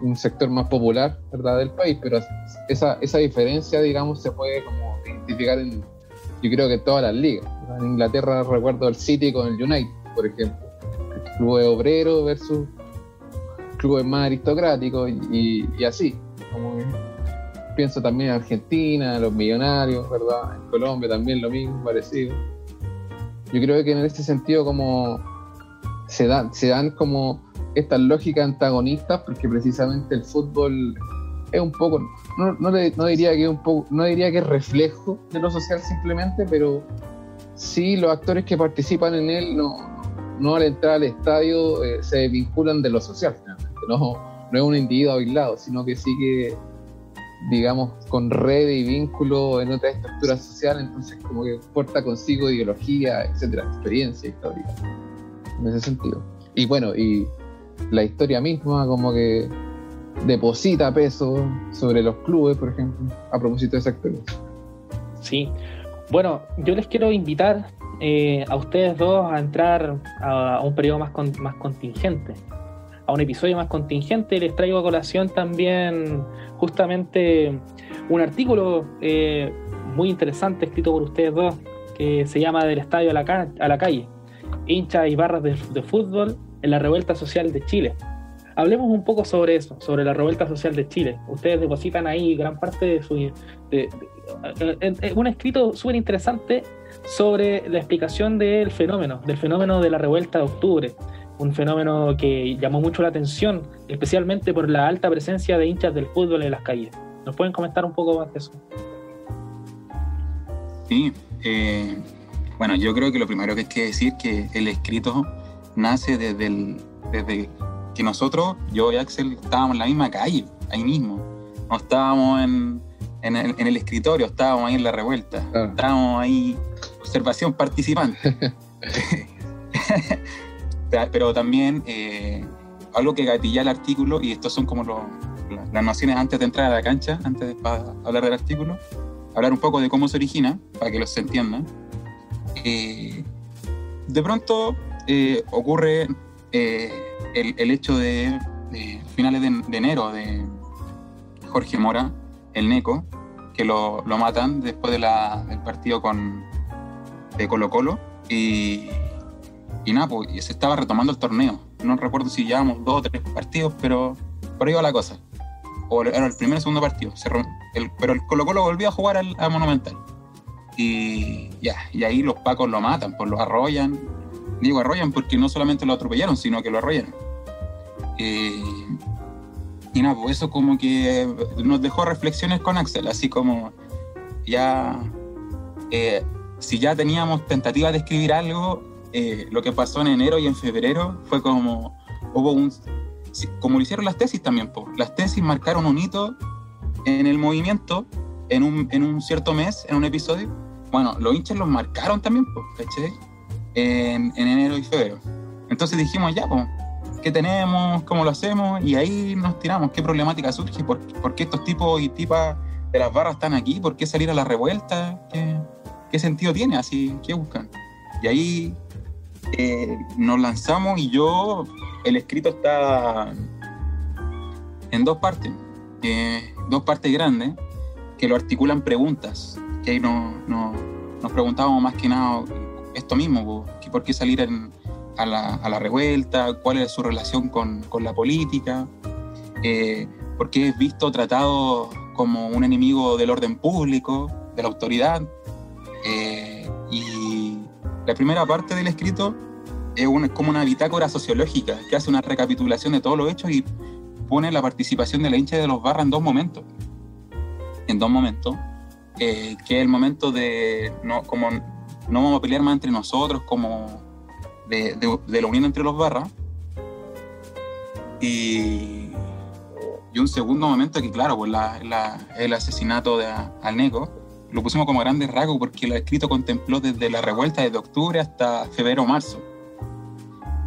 un sector más popular, ¿verdad? Del país, pero esa, esa diferencia, digamos, se puede como identificar en, yo creo que en todas las ligas. En Inglaterra recuerdo el City con el United, por ejemplo, clubes obreros versus clubes más aristocráticos y, así. Pienso también en Argentina, los millonarios, ¿verdad? En Colombia también lo mismo, parecido. Yo creo que en ese sentido como se, dan se dan como estas lógicas antagonistas porque precisamente el fútbol es un poco, no, no diría que es un poco, no diría que es reflejo de lo social simplemente, pero sí los actores que participan en él no, no al entrar al estadio eh, se vinculan de lo social, finalmente. no, no es un individuo aislado, sino que sí que digamos, con red y vínculo en otra estructura social, entonces como que porta consigo ideología, etcétera, experiencia histórica, en ese sentido. Y bueno, y la historia misma como que deposita peso sobre los clubes, por ejemplo, a propósito de esa experiencia. Sí. Bueno, yo les quiero invitar eh, a ustedes dos a entrar a, un periodo más, más contingente, a un episodio más contingente. Les traigo a colación también justamente un artículo eh, muy interesante escrito por ustedes dos que se llama Del estadio a la, calle, hinchas y barras de, fútbol en la revuelta social de Chile. Hablemos un poco sobre eso, sobre la revuelta social de Chile. Ustedes depositan ahí gran parte de su... de- eh, un escrito súper interesante sobre la explicación del fenómeno, del fenómeno de la revuelta de octubre. Un fenómeno que llamó mucho la atención, especialmente por la alta presencia de hinchas del fútbol en las calles. ¿Nos pueden comentar un poco más de eso? Sí, eh, bueno, yo creo que lo primero que hay que decir que el escrito nace desde, el- desde que nosotros, yo y Axel, estábamos en la misma calle, ahí mismo. No estábamos en, en el, en el escritorio, estábamos ahí en la revuelta. Claro. Estábamos ahí, observación participante. [LAUGHS] Pero también eh, algo que gatilla el artículo, y estos son como los- las nociones antes de entrar a la cancha, antes de hablar del artículo, hablar un poco de cómo se origina, para que los se entiendan. Eh, de pronto eh, ocurre eh, el, el hecho de, de finales de, de enero de Jorge Mora, el Neco, que lo, lo matan después del partido con, de Colo Colo. Y, y nada, pues se estaba retomando el torneo. No recuerdo si llevábamos dos o tres partidos, pero por ahí va la cosa. O era el primer o segundo partido. Pero el Colo Colo volvió a jugar al, a Monumental. Y ya, y ahí los pacos lo matan, pues lo arrollan. Digo arrollan porque no solamente lo atropellaron, sino que lo arrollaron. Eh, y nada, pues eso como que nos dejó reflexiones con Axel, así como ya, eh, si ya teníamos tentativas de escribir algo, eh, lo que pasó en enero y en febrero fue como, hubo un, como lo hicieron las tesis también, pues, las tesis marcaron un hito en el movimiento en un, en un cierto mes, en un episodio. Bueno, los hinchas los marcaron también, pues, ¿cachai? En, en enero y febrero. Entonces dijimos, ya, pues, ¿qué tenemos? ¿Cómo lo hacemos? Y ahí nos tiramos, ¿qué problemática surge? ¿Por, por qué estos tipos y tipas de las barras están aquí? ¿Por qué salir a la revuelta? ¿Qué, qué sentido tiene? Así, ¿qué buscan? Y ahí eh, nos lanzamos y yo, el escrito está en dos partes, eh, dos partes grandes, que lo articulan preguntas, que ahí no, no- nos preguntábamos más que nada esto mismo, por qué salir en- a, la, revuelta, cuál es su relación con, con la política, eh, por qué es visto, tratado como un enemigo del orden público, de la autoridad. eh, y la primera parte del escrito es una- como una bitácora sociológica que hace una recapitulación de todos los hechos y pone la participación de la hincha de los barras en dos momentos. En dos momentos. eh, que es el momento de no, como no vamos a pelear más entre nosotros, como de, de- la unión entre los barras. Y, y un segundo momento que, claro, pues el asesinato de a- al Neco lo pusimos como grandes rasgos porque el escrito contempló desde la revuelta desde octubre hasta febrero o marzo.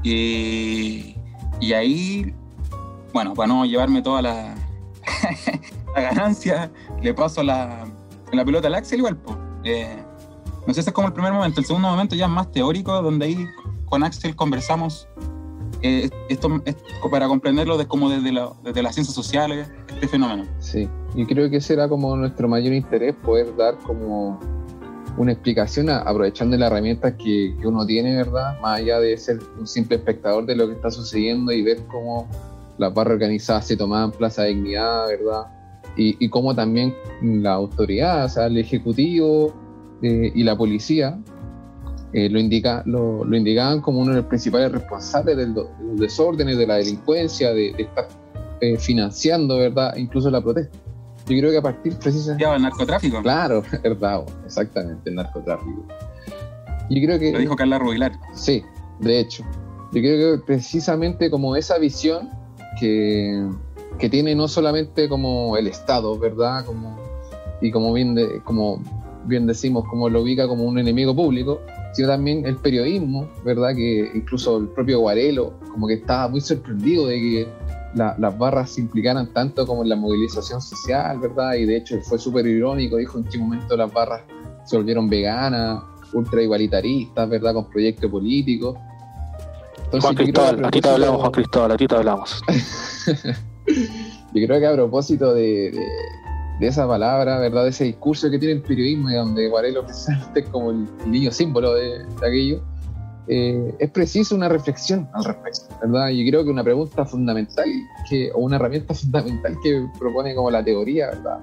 Y, y ahí, bueno, para no llevarme toda la, [LAUGHS] la ganancia, le paso la, la pelota al Axel igual. po. Eh, no sé, ese es como el primer momento. El segundo momento ya es más teórico, donde ahí con Axel conversamos eh, esto es para comprenderlo de, como desde, la- desde las ciencias sociales, este fenómeno. Sí, y creo que ese era como nuestro mayor interés, poder dar como una explicación a- aprovechando las herramientas que, que uno tiene, ¿verdad? Más allá de ser un simple espectador de lo que está sucediendo y ver cómo las barras organizadas se tomaban Plaza Dignidad, ¿verdad? Y, y cómo también la autoridad, o sea, el Ejecutivo eh, y la policía eh, lo, indica, lo, lo indicaban como uno de los principales responsables del de los desórdenes, de la delincuencia, de, de estar eh, financiando, ¿verdad? Incluso la protesta. Yo creo que a partir precisamente... El narcotráfico. Claro, [LAUGHS] verdad, exactamente, el narcotráfico. Yo creo que... Lo dijo Carla Rubilar. Sí, de hecho. Yo creo que precisamente como esa visión que, que tiene no solamente como el Estado, ¿verdad? Como, y como bien, de- como bien decimos, como lo ubica como un enemigo público, sino también el periodismo, ¿verdad? Que incluso el propio Guarelo como que estaba muy sorprendido de que la- las barras se implicaran tanto como en la movilización social, ¿verdad? Y de hecho fue súper irónico, dijo en qué momento las barras se volvieron veganas, ultra igualitaristas, ¿verdad? Con proyectos políticos. Entonces, Juan Cristóbal, a ti te hablamos, Juan Cristóbal, a ti te hablamos. [LAUGHS] Yo creo que a propósito de, de- de esa palabra, ¿verdad? De ese discurso que tiene el periodismo y donde Guarelo [LAUGHS] es como el niño símbolo de, de aquello, eh, es preciso una reflexión al respecto, ¿verdad? Yo creo que una pregunta fundamental que, o una herramienta [LAUGHS] fundamental que propone como la teoría, ¿verdad?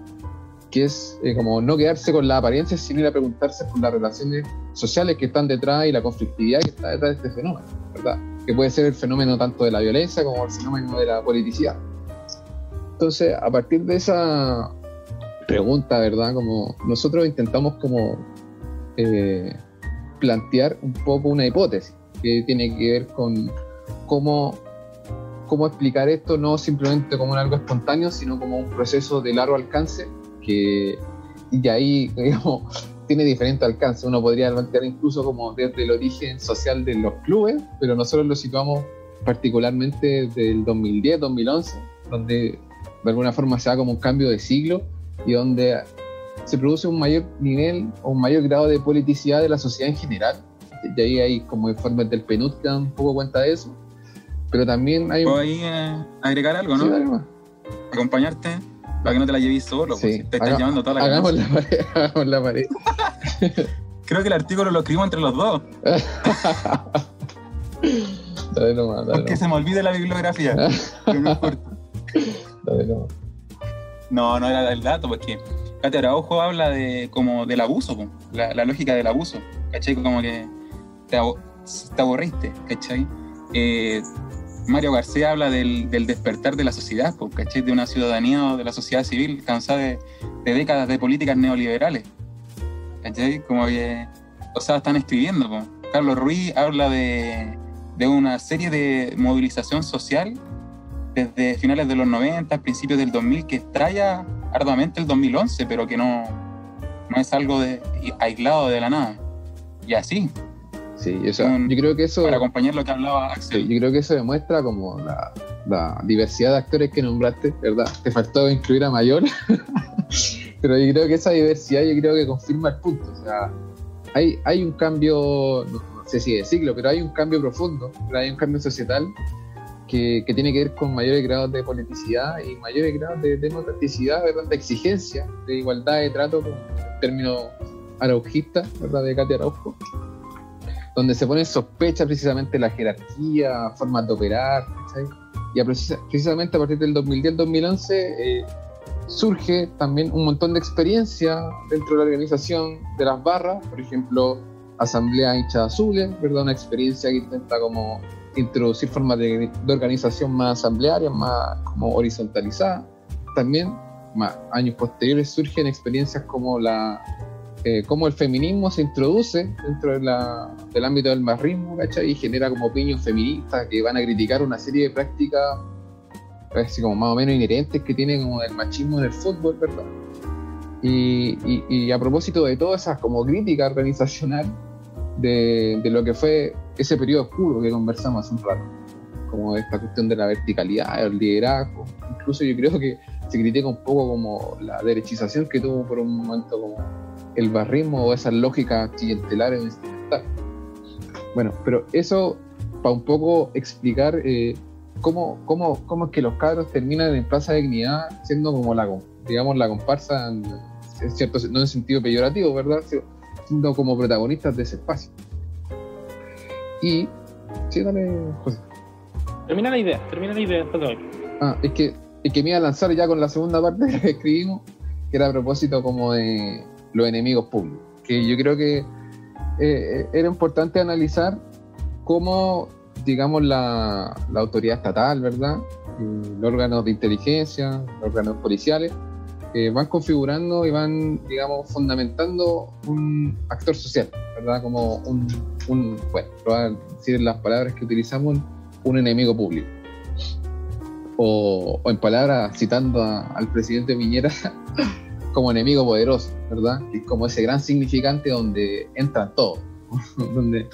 Que es eh, como no quedarse con la apariencia, sino ir a preguntarse por las relaciones sociales que están detrás y la conflictividad que está detrás de este fenómeno, ¿verdad? Que puede ser el fenómeno tanto de la violencia como el fenómeno de la politicidad. Entonces, a partir de esa pregunta, ¿verdad? Como nosotros intentamos como eh, plantear un poco una hipótesis que tiene que ver con cómo, cómo explicar esto no simplemente como algo espontáneo, sino como un proceso de largo alcance que y ahí [LAUGHS] digamos, tiene diferente alcance. Uno podría plantear incluso como desde el origen social de los clubes, pero nosotros lo situamos particularmente desde el 2010-2011, donde de alguna forma se da como un cambio de siglo y donde se produce un mayor nivel o un mayor grado de politicidad de la sociedad en general. Y ahí hay como informes del PNUD que dan un poco cuenta de eso. Pero también hay... ¿Puedo ahí eh, agregar algo, no? Sí, dale más. Acompañarte para que no te la lleves solo, pues, Sí. si te estás llevando toda la hagamos la pared, [LAUGHS] hagamos la pared. [LAUGHS] Creo que el artículo lo escribimos entre los dos, [LAUGHS] Dale nomás, dale porque nomás. se me olvide la bibliografía. Pero no importa. Dale nomás. No, no era el dato, porque Katia Araujo habla de como del abuso, la, la lógica del abuso, ¿cachai? Como que te, te aburriste, ¿cachai? Eh, Mario García habla del, del despertar de la sociedad, ¿cachai? De una ciudadanía o de la sociedad civil cansada de, de décadas de políticas neoliberales, ¿cachai? Como que, o sea, están escribiendo, po. Carlos Ruiz habla de, de una serie de movilización social desde finales de los 90, principios del 2000, que extraña arduamente el 2011, pero que no, no es algo de, aislado de la nada. Y así, Sí, o sea, Un- yo creo que eso... para acompañar lo que hablaba Sí, Axel. yo creo que eso demuestra como la, la diversidad de actores que nombraste, ¿verdad? Te faltó incluir a Mayor, [LAUGHS] pero yo creo que esa diversidad yo creo que confirma el punto. O sea, hay, hay un cambio, no, no sé si de siglo, pero hay un cambio profundo, ¿verdad? hay un cambio societal que, que tiene que ver con mayores grados de politicidad y mayores grados de democraticidad, ¿verdad? De exigencia, de igualdad de trato, con el término araujista, ¿verdad? De Katia Araujo donde se pone en sospecha precisamente la jerarquía, formas de operar, ¿cachai? Y a precisa- precisamente a partir del 2010-2011 eh, surge también un montón de experiencia dentro de la organización de las barras, por ejemplo, Asamblea Hinchas Azules, ¿verdad? Una experiencia que intenta como introducir formas de, de organización más asamblearias, más como horizontalizadas. También, más años posteriores, surgen experiencias como la eh, cómo el feminismo se introduce dentro de la- del ámbito del marrismo, ¿cachai? Y genera como opinión feministas que van a criticar una serie de prácticas así como más o menos inherentes que tiene como el machismo en el fútbol, ¿verdad? Y, y- y a propósito de todas esas como crítica organizacional de, lo que fue ese periodo oscuro que conversamos hace un rato, como esta cuestión de la verticalidad, el liderazgo, incluso yo creo que se critica un poco como la derechización que tuvo por un momento como el barrismo o esas lógicas clientelares instrumentales. Bueno, pero eso para un poco explicar eh, cómo, cómo, cómo es que los cabros terminan en Plaza de Dignidad siendo como la, digamos, la comparsa, en, en cierto, no en sentido peyorativo, ¿verdad? Siendo como protagonistas de ese espacio. Y, sí, dale, José. Termina la idea, termina la idea. Ah, es que, es que me iba a lanzar ya con la segunda parte [LAUGHS] que escribimos, que era a propósito como de los enemigos públicos. Que yo creo que eh, era importante analizar cómo, digamos, la, la autoridad estatal, ¿verdad? Eh, los órganos de inteligencia, los órganos policiales, eh, van configurando y van, digamos, fundamentando un actor social, ¿verdad? Como un, un bueno, decir las palabras que utilizamos, un enemigo público o, en palabras citando al presidente Piñera [LAUGHS] como enemigo poderoso, ¿verdad? Es como ese gran significante donde entran todos, [LAUGHS] donde,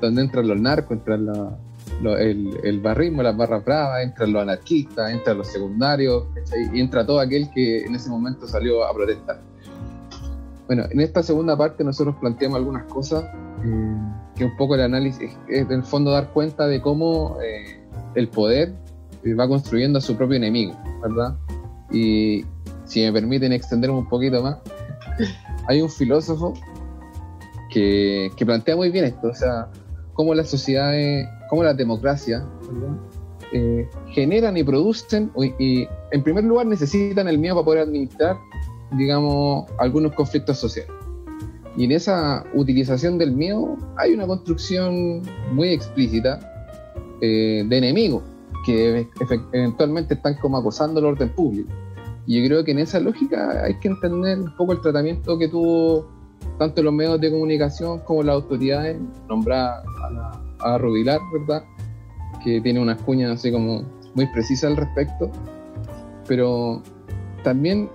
donde entran los narcos, entran la- el, el barrismo, las barras bravas, entran los anarquistas, entran los secundarios, ¿cachai? y entra todo aquel que en ese momento salió a protestar. Bueno, en esta segunda parte nosotros planteamos algunas cosas eh, que un poco el análisis es en el fondo dar cuenta de cómo eh, el poder eh, va construyendo a su propio enemigo, ¿verdad? Y si me permiten extenderme un poquito más, hay un filósofo que, que plantea muy bien esto, o sea, cómo las sociedades, cómo las democracias eh, generan y producen, y, en primer lugar necesitan el miedo para poder administrar, digamos, algunos conflictos sociales. Y en esa utilización del miedo hay una construcción muy explícita eh, de enemigos que eventualmente están como acosando el orden público. Y yo creo que en esa lógica hay que entender un poco el tratamiento que tuvo tanto los medios de comunicación como las autoridades, nombrar a, a Rubilar, ¿verdad? Que tiene unas cuñas así como muy precisas al respecto, pero también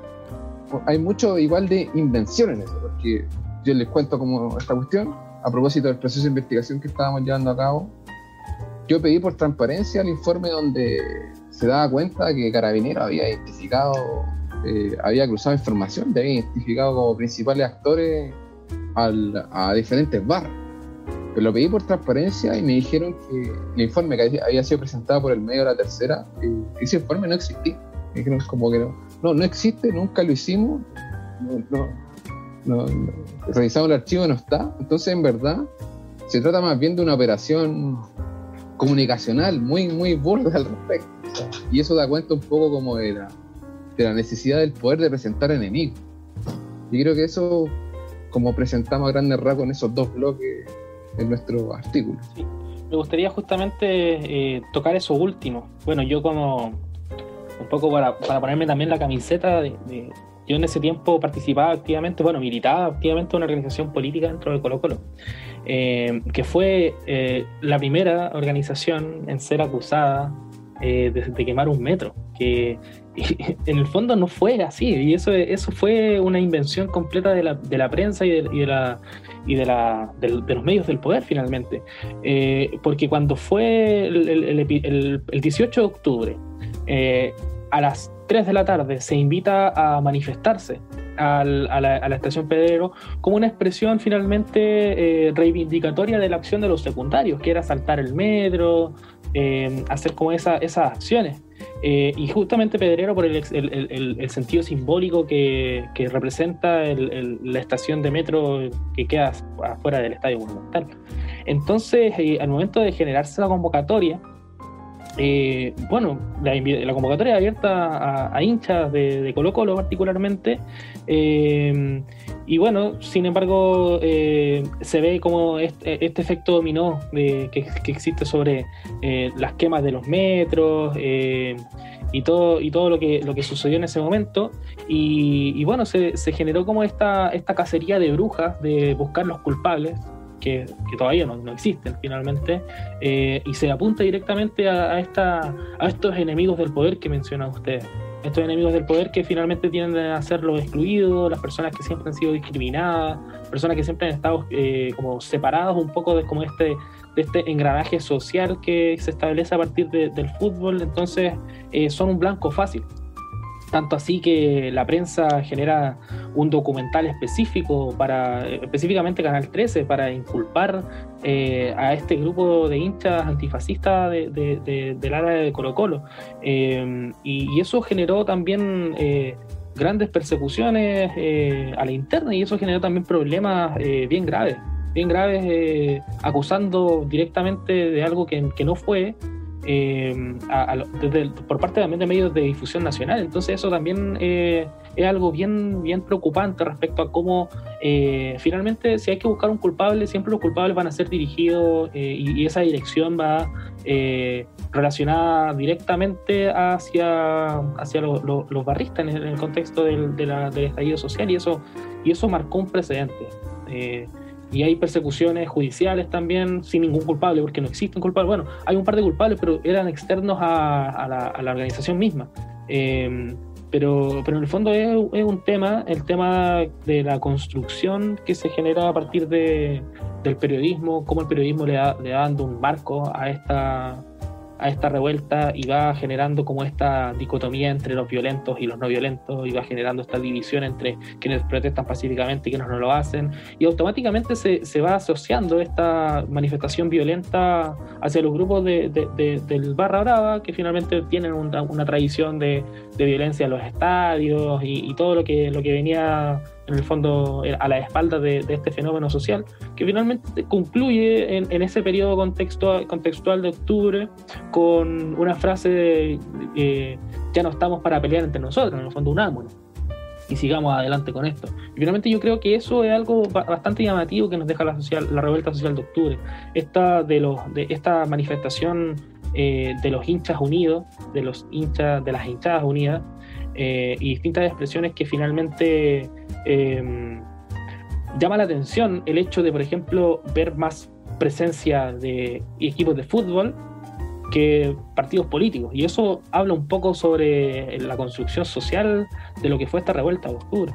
hay mucho igual de invención en eso, porque yo les cuento como esta cuestión, a propósito del proceso de investigación que estábamos llevando a cabo, yo pedí por transparencia el informe donde se daba cuenta que Carabinero había identificado, eh, había cruzado información, había identificado como principales actores a diferentes barras. Pero lo pedí por transparencia y me dijeron que el informe que había sido presentado por el medio de la tercera, eh, ese informe no existía. Me dijeron como que no, no, no existe, nunca lo hicimos, no, revisamos el archivo, no está. Entonces, en verdad, se trata más bien de una operación comunicacional muy, muy burda al respecto. Y eso da cuenta un poco como de la, de la necesidad del poder de presentar enemigos. Y creo que eso como presentamos a grandes rasgos en esos dos bloques en nuestro artículo. Me gustaría justamente eh, tocar eso último. Bueno, yo como un poco para, ponerme también la camiseta de, yo en ese tiempo participaba activamente, bueno, militaba activamente en una organización política dentro de Colo Colo, eh, que fue eh, la primera organización en ser acusada de, de, quemar un metro, que [LAUGHS] en el fondo no fue así, y eso, eso fue una invención completa de la, de la prensa y de, y de la, y de, la, de, los medios del poder finalmente. Eh, porque cuando fue el, el, el 18 de octubre, eh, a las 3 de la tarde se invita a manifestarse al, a, la, a, la, estación Pedrero como una expresión finalmente eh, reivindicatoria de la acción de los secundarios, que era saltar el metro, eh, hacer como esa, esas acciones. Eh, y justamente Pedrero por el, sentido simbólico que, representa la estación de metro que queda afuera del Estadio Monumental. Entonces, eh, al momento de generarse la convocatoria, eh, bueno, la, la, convocatoria abierta a, hinchas de, Colo Colo particularmente, y bueno, sin embargo, eh, se ve como este, efecto dominó que, existe sobre eh, las quemas de los metros eh, y todo, y todo lo, que, lo que sucedió en ese momento. Y, bueno, se, generó como esta, esta cacería de brujas de buscar los culpables. Que, todavía no, no, existen finalmente, y se apunta directamente a, a, esta, a estos enemigos del poder que mencionan ustedes estos enemigos del poder que finalmente tienden a ser los excluidos, las personas que siempre han sido discriminadas, personas que siempre han estado eh, como separados un poco de como este de este engranaje social que se establece a partir de, del fútbol, entonces eh, son un blanco fácil. Tanto así que la prensa genera un documental específico para, específicamente Canal 13, para inculpar eh, a este grupo de hinchas antifascistas de, de, de, del área de Colo Colo. Eh, y, eso generó también eh, grandes persecuciones eh, a la interna y eso generó también problemas bien graves, bien graves, acusando directamente de algo que no fue eh, a, a, desde, por parte también de medios de difusión nacional. Entonces eso también eh, es algo bien, bien preocupante respecto a cómo eh, finalmente si hay que buscar un culpable, siempre los culpables van a ser dirigidos eh, y, esa dirección va eh, relacionada directamente hacia, hacia lo, lo, los barristas en el, el contexto del, del estallido social y eso, y eso marcó un precedente y hay persecuciones judiciales también sin ningún culpable, porque no existen culpables. Bueno, hay un par de culpables, pero eran externos a, a, la, a la, organización misma. Eh, pero, pero en el fondo es, es, un tema, el tema de la construcción que se genera a partir de, del periodismo, cómo el periodismo le da, le da dando un marco a esta, a esta revuelta y va generando como esta dicotomía entre los violentos y los no violentos y va generando esta división entre quienes protestan pacíficamente y quienes no lo hacen y automáticamente se, se va asociando esta manifestación violenta hacia los grupos de, de, de, del Barra Brava que finalmente tienen una, una tradición de, violencia en los estadios y, y, todo lo que, lo que venía en el fondo a la espalda de, este fenómeno social, que finalmente concluye en, ese periodo contextual, contextual de octubre con una frase de eh, ya no estamos para pelear entre nosotros, en el fondo unámonos y sigamos adelante con esto. Y finalmente yo creo que eso es algo bastante llamativo que nos deja la, social, la revuelta social de octubre. Esta, de los, de esta manifestación eh, de los hinchas unidos, de los hinchas, de las hinchadas unidas, eh, y distintas expresiones que finalmente em, llama la atención el hecho de, por ejemplo, ver más presencia de equipos de fútbol que partidos políticos. Y eso habla un poco sobre la construcción social de lo que fue esta revuelta de octubre.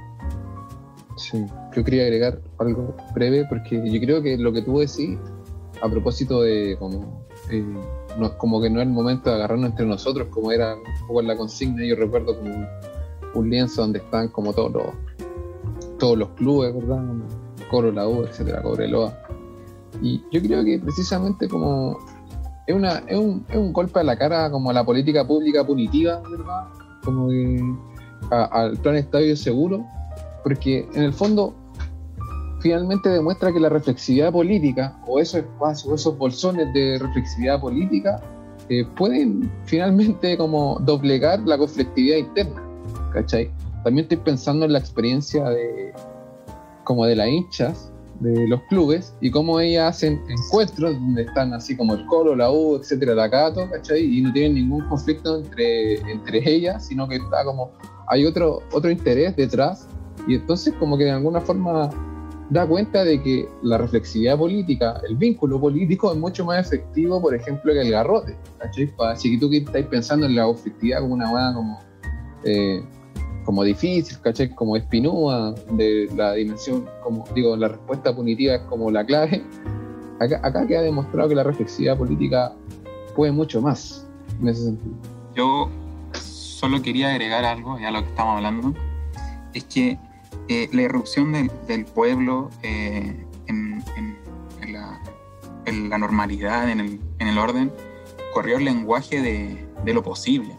Sí, yo quería agregar algo breve porque yo creo que lo que tú decís a propósito de como, eh, como que no es el momento de agarrarnos entre nosotros, como era un poco en la consigna, yo recuerdo como un lienzo donde están como todos los, todos los clubes, ¿verdad? Coro, la U, etcétera, Cobreloa. Y yo creo que precisamente como es, una, es, un, es un golpe a la cara como a la política pública punitiva, ¿verdad? Como que al plan estadio seguro, porque en el fondo finalmente demuestra que la reflexividad política o esos espacios, esos bolsones de reflexividad política eh, pueden finalmente como doblegar la conflictividad interna, ¿cachai? También estoy pensando en la experiencia de como de las hinchas de los clubes y cómo ellas hacen encuentros donde están así como el Colo, la U, etcétera, la Cato, ¿cachai? Y no tienen ningún conflicto entre, entre ellas, sino que está como, hay otro, otro interés detrás y entonces como que de alguna forma da cuenta de que la reflexividad política, el vínculo político es mucho más efectivo, por ejemplo, que el garrote, ¿cachai? Así que tú que estáis pensando en la conflictividad como una buena como... Eh, como difícil, ¿cachai? Como espinúa, de la dimensión, como digo, la respuesta punitiva es como la clave. Acá, acá queda demostrado que la reflexividad política puede mucho más en ese sentido. Yo solo quería agregar algo a lo que estamos hablando, es que eh, la irrupción del, pueblo eh, en, la, normalidad, en el, orden, corrió el lenguaje de, lo posible,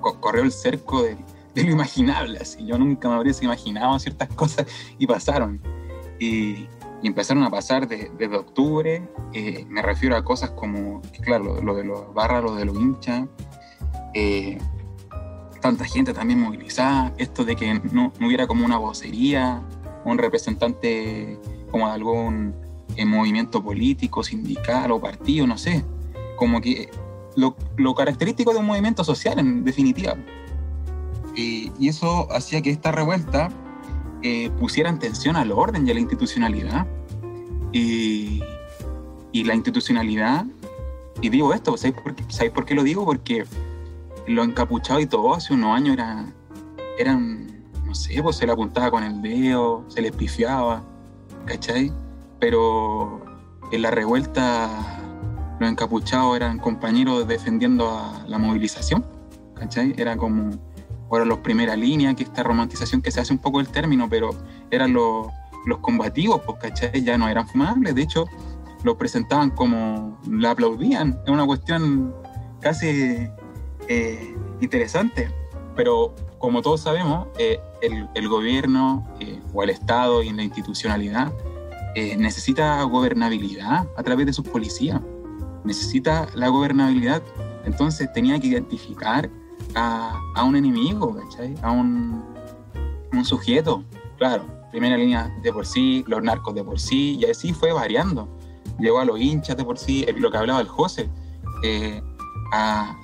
corrió el cerco de lo imaginable. Así. Yo nunca me habría imaginado ciertas [LAUGHS] cosas y pasaron. Y, empezaron a pasar desde octubre. Eh, me refiero a cosas como, claro, lo, de los barras, lo de los hinchas. Eh, tanta gente también movilizada. Esto de que no, hubiera como una vocería, un representante como de algún eh, movimiento político, sindical o partido, no sé. Como que lo, lo característico de un movimiento social, en definitiva y eso hacía que esta revuelta eh, pusiera en tensión al orden y a la institucionalidad. Y, la institucionalidad, y digo esto, ¿sabéis por, ¿sabéis por qué lo digo? Porque lo encapuchado y todo hace unos años era, eran, no sé, pues se le apuntaba con el dedo, se les pifiaba, ¿cachai? Pero en la revuelta los encapuchados eran compañeros defendiendo a la movilización, ¿cachai? Era como eran los primera línea, que esta romantización que se hace un poco el término, pero eran los, los combativos, pues, ¿cachai? Ya no eran fumables, de hecho, los presentaban como, la aplaudían, es una cuestión casi eh, interesante, pero como todos sabemos, eh, el, el, gobierno eh, o el Estado y la institucionalidad necesita gobernabilidad a través de sus policías, necesita la gobernabilidad, entonces tenía que identificar a, un enemigo, ¿cachai? A un, un sujeto, claro. Primera línea de por sí, los narcos de por sí, y así fue variando. Llegó a los hinchas de por sí, lo que hablaba el José, eh, a,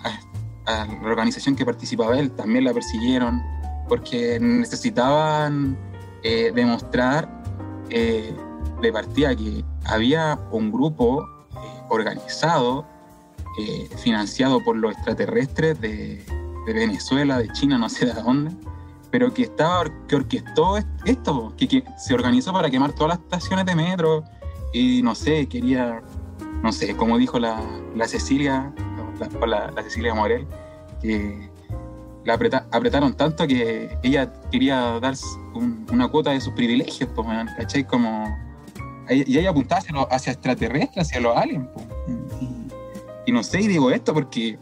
la organización que participaba él, también la persiguieron, porque necesitaban eh, demostrar eh, de partida que había un grupo organizado, financiado por los extraterrestres de, de Venezuela, de China, no sé de dónde, pero que estaba que orquestó esto, que, se organizó para quemar todas las estaciones de metro y no sé, quería, no sé, como dijo la, Cecilia, la, la, Cecilia Morel, que la apretaron tanto que ella quería dar una cuota de sus privilegios, pues, ¿cachai? Como, y ella apuntaba hacia, extraterrestres, hacia los aliens, y, y, no sé, y digo esto porque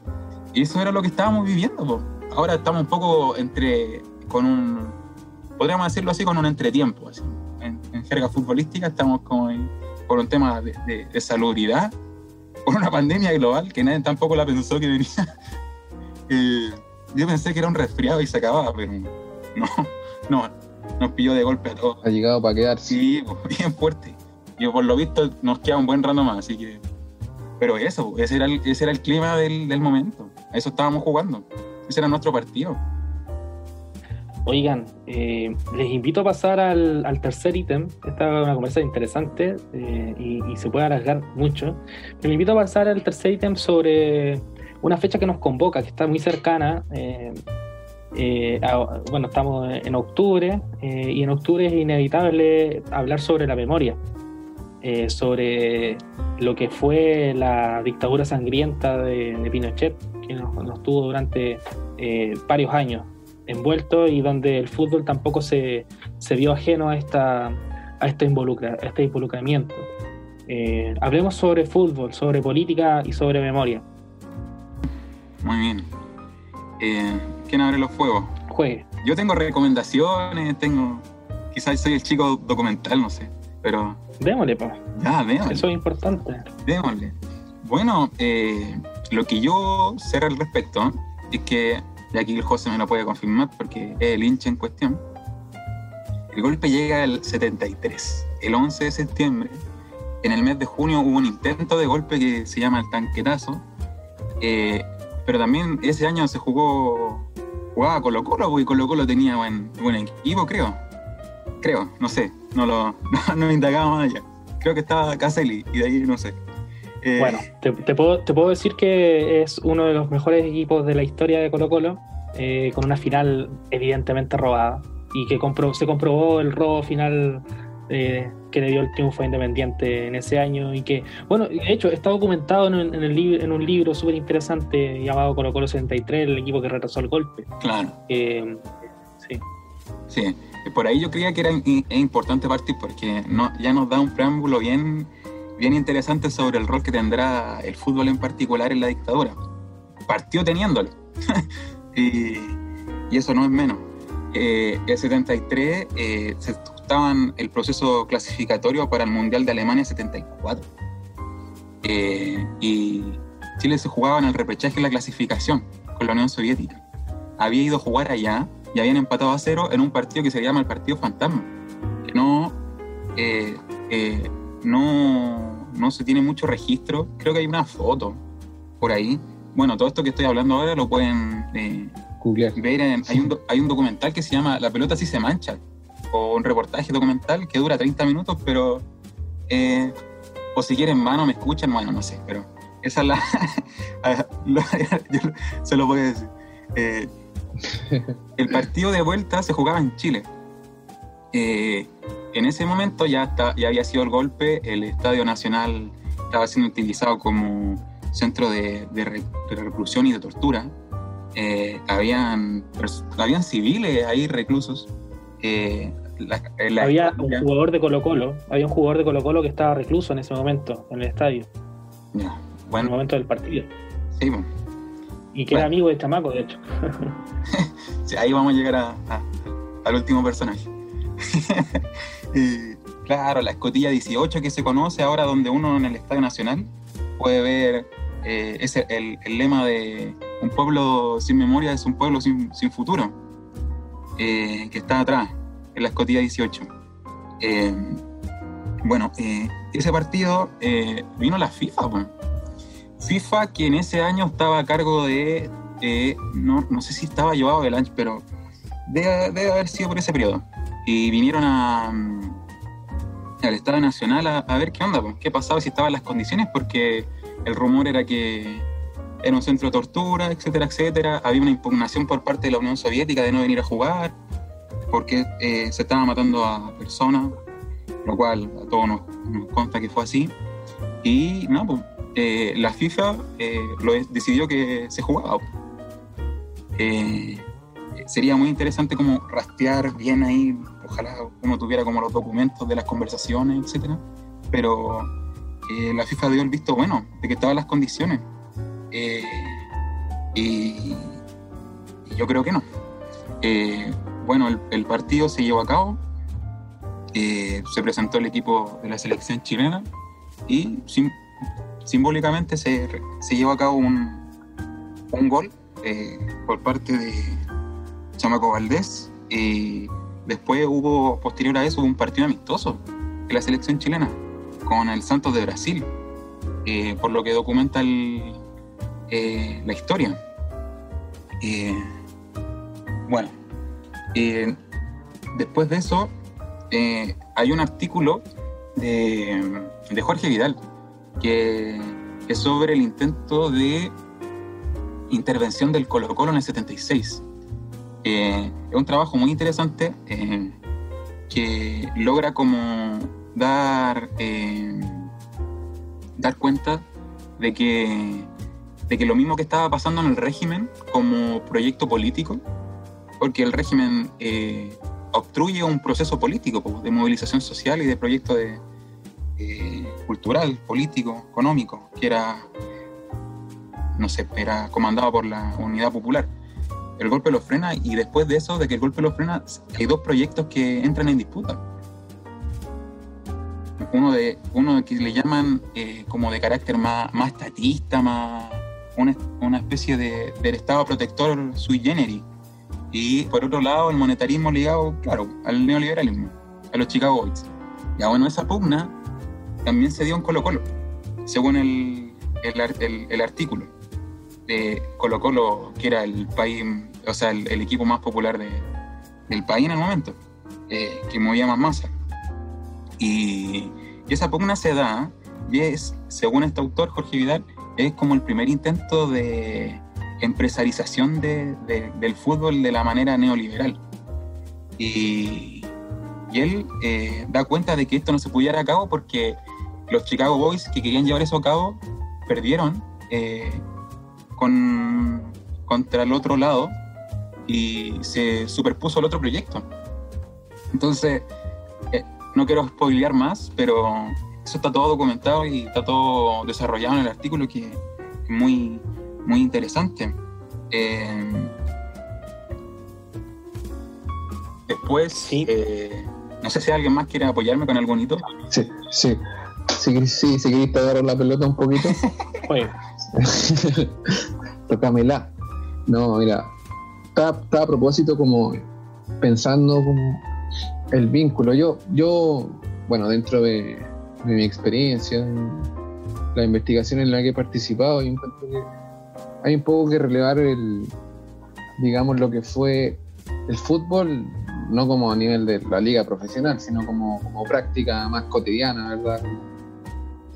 eso era lo que estábamos viviendo. Ahora estamos un poco entre con un podríamos decirlo así, con un entretiempo. Así. En, en jerga futbolística estamos como en- por un tema de, de, de salubridad, por una pandemia global que nadie tampoco la pensó que venía. [LAUGHS] Eh, yo pensé que era un resfriado y se acababa, pero no, no, nos pilló de golpe a todos. Ha llegado para quedarse. Sí, pues, [LAUGHS] bien fuerte. Y por lo visto nos queda un buen rato más, así que. Pero eso, ese era el, ese era el clima del, del momento. A eso estábamos jugando. Ese era nuestro partido. Oigan, eh, les invito a pasar al, tercer ítem. Esta es una conversa interesante eh, y, se puede alargar mucho. Pero les invito a pasar al tercer ítem sobre una fecha que nos convoca, que está muy cercana. eh, eh, bueno, estamos en octubre y en octubre es inevitable hablar sobre la memoria, sobre lo que fue la dictadura sangrienta de, Pinochet, que nos, nos tuvo durante varios años envuelto y donde el fútbol tampoco se, se vio ajeno a, esta, a, este, involucra, a este involucramiento. Eh, hablemos sobre fútbol, sobre política y sobre memoria. Muy bien. Eh, ¿Quién abre los fuegos? Juegue. Yo tengo recomendaciones, tengo. Quizás soy el chico documental, no sé. Pero Démosle, pa. ya, démosle. Eso es importante. démosle. Bueno, eh, lo que yo sé al respecto es que, y aquí el José me lo puede confirmar porque es el hincha en cuestión, el golpe llega el 73, el 11 de septiembre. En el mes de junio hubo un intento de golpe que se llama el tanquetazo, eh, pero también ese año se jugó, jugaba Colo Colo, y Colo Colo tenía buen, buen equipo, creo. Creo, no sé, no lo [LAUGHS] no, no indagaba más allá. Creo que estaba Caselli y de ahí no sé. Eh, Bueno, te, te puedo, te puedo decir que es uno de los mejores equipos de la historia de Colo Colo, eh, con una final evidentemente robada y que compro- se comprobó el robo final eh, que le dio el triunfo a Independiente en ese año y que, bueno, de hecho está documentado en, en el lib- en un libro súper interesante llamado Colo Colo 73, el equipo que retrasó el golpe. Claro, sí. sí. Por ahí yo creía que era es importante partir porque no, ya nos da un preámbulo bien, bien interesante sobre el rol que tendrá el fútbol en particular en la dictadura. Partió teniéndolo. [LAUGHS] y, y eso no es menos. Eh, el 73 eh, se estaban el proceso clasificatorio para el Mundial de Alemania 74. Eh, y Chile se jugaba en el repechaje de la clasificación con la Unión Soviética. Había ido a jugar allá y habían empatado a cero en un partido que se llama el Partido Fantasma, que no, eh, eh, no, no se tiene mucho registro. Creo que hay una foto por ahí. Bueno, todo esto que estoy hablando ahora lo pueden eh, ver en, hay, un, hay un documental que se llama La pelota sí se mancha, o un reportaje documental que dura 30 minutos, pero eh, o si quieren mano me escuchan, bueno, no sé, pero esa es la... [LAUGHS] lo- yo se lo voy a decir. Eh, [LAUGHS] el partido de vuelta se jugaba en Chile. Eh, en ese momento ya, está, ya había sido el golpe, el Estadio Nacional estaba siendo utilizado como centro de, de re- de reclusión y de tortura. Eh, habían, habían civiles ahí reclusos. Eh, la- la Había un jugador de Colo Colo, había un jugador de Colo Colo que estaba recluso en ese momento, en el estadio, en el momento del partido. sí, bueno. Y que era amigo de Chamaco, de hecho. [LAUGHS] Sí, ahí vamos a llegar a- a- al último personaje. [LAUGHS] Claro, la escotilla 18 que se conoce ahora, donde uno en el Estadio Nacional puede ver eh, ese, el, lema de un pueblo sin memoria es un pueblo sin, futuro, eh, que está atrás, en la escotilla 18. Eh, bueno, ese partido vino la FIFA. FIFA que en ese año estaba a cargo de no, no sé si estaba llevado del ancho, pero debe haber sido por ese periodo. Y vinieron a, mm, al Estado Nacional a, ver qué onda, pues, qué pasaba, si estaban las condiciones, porque el rumor era que era un centro de tortura, etcétera, etcétera. Había una impugnación por parte de la Unión Soviética de no venir a jugar, porque eh, se estaba matando a personas, lo cual a todos nos, consta que fue así. Y no, pues, eh, la FIFA eh, lo decidió que se jugaba. Eh, sería muy interesante como rastrear bien ahí, ojalá uno tuviera como los documentos de las conversaciones, etcétera, pero eh, la FIFA dio el visto bueno de que estaban las condiciones. Eh, y, yo creo que no. Eh, bueno, el, partido se llevó a cabo, se presentó el equipo de la selección chilena y sim- simbólicamente se, se llevó a cabo un, un gol por parte de Chamaco Valdés después hubo, posterior a eso, hubo un partido amistoso de la selección chilena con el Santos de Brasil, eh, por lo que documenta el- eh, la historia. Eh, bueno, después de eso, hay un artículo de, de Jorge Vidal que es sobre el intento de intervención del Colo Colo en el 76. Eh, es un trabajo muy interesante eh, que logra como dar, eh, dar cuenta de que, de que lo mismo que estaba pasando en el régimen como proyecto político, porque el régimen obstruye un proceso político po, de movilización social y de proyecto de, cultural, político, económico, que era, no sé, era comandado por la Unidad Popular. El golpe lo frena y después de eso, de que el golpe lo frena, hay dos proyectos que entran en disputa. Uno, de, uno que le llaman eh, como de carácter más, más estatista, más una, una especie de, del Estado protector sui generis. Y por otro lado, el monetarismo ligado, claro, al neoliberalismo, a los Chicago Boys. Ya bueno, esa pugna también se dio en Colo Colo, según el, el, el artículo de Colo Colo, que era el país, o sea, el, equipo más popular de- del país en el momento, eh, que movía más masa. Y, y esa pugna se da, y según este autor, Jorge Vidal, es como el primer intento de empresarización de- de- del fútbol de la manera neoliberal. Y, y él eh, da cuenta de que esto no se pudiera a cabo porque los Chicago Boys que querían llevar eso a cabo perdieron eh, con, contra el otro lado y se superpuso el otro proyecto. Entonces, eh, no quiero spoilear más, pero eso está todo documentado y está todo desarrollado en el artículo que es muy, muy interesante. Eh, después, Sí. eh, no sé si alguien más quiere apoyarme con algún hito. Sí, sí. Si sí, si querés pegar la pelota un poquito, [LAUGHS] Oye, [LAUGHS] tocámela. No, mira, está a propósito como pensando como el vínculo. Yo, yo bueno, dentro de, mi experiencia, en la investigación en la que he participado, hay un poco que relevar el, digamos, lo que fue el fútbol, no como a nivel de la liga profesional, sino como, como práctica más cotidiana, ¿verdad?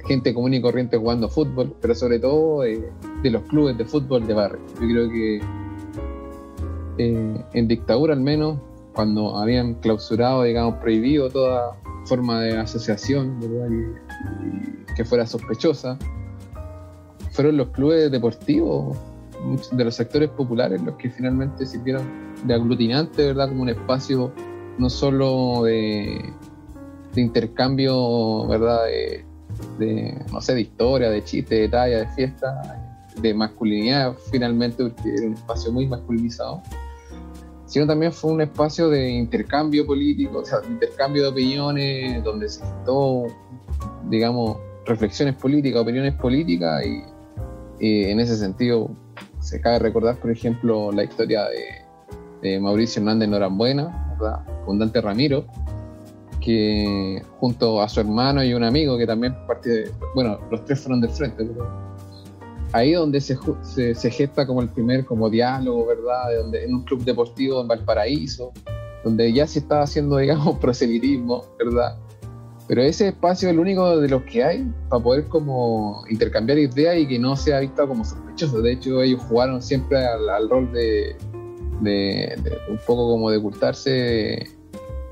Gente común y corriente jugando fútbol, pero sobre todo eh, de los clubes de fútbol de barrio. Yo creo que eh, en dictadura al menos, cuando habían clausurado, digamos, prohibido toda forma de asociación, y que fuera sospechosa, fueron los clubes deportivos, de los sectores populares, los que finalmente sirvieron de aglutinante, ¿verdad? Como un espacio no solo de, intercambio, ¿verdad? De, no sé, de historia, de chiste, de talla, de fiesta, de masculinidad, finalmente, porque era un espacio muy masculinizado, sino también fue un espacio de intercambio político, o sea, de intercambio de opiniones, donde se gestó, digamos, reflexiones políticas, opiniones políticas, y, y en ese sentido se cabe recordar, por ejemplo, la historia de, de Mauricio Hernández Norambuena, ¿verdad? con Dante Ramiro, que junto a su hermano y un amigo que también parte bueno, los tres fueron del frente, pero ahí donde se, se, se gesta como el primer como diálogo, ¿verdad? De donde, en un club deportivo en Valparaíso, donde ya se estaba haciendo, digamos, [LAUGHS] proselitismo, ¿verdad? Pero ese espacio es el único de los que hay para poder como intercambiar ideas y que no sea visto como sospechoso. De hecho, ellos jugaron siempre al, al rol de, de- de un poco como de ocultarse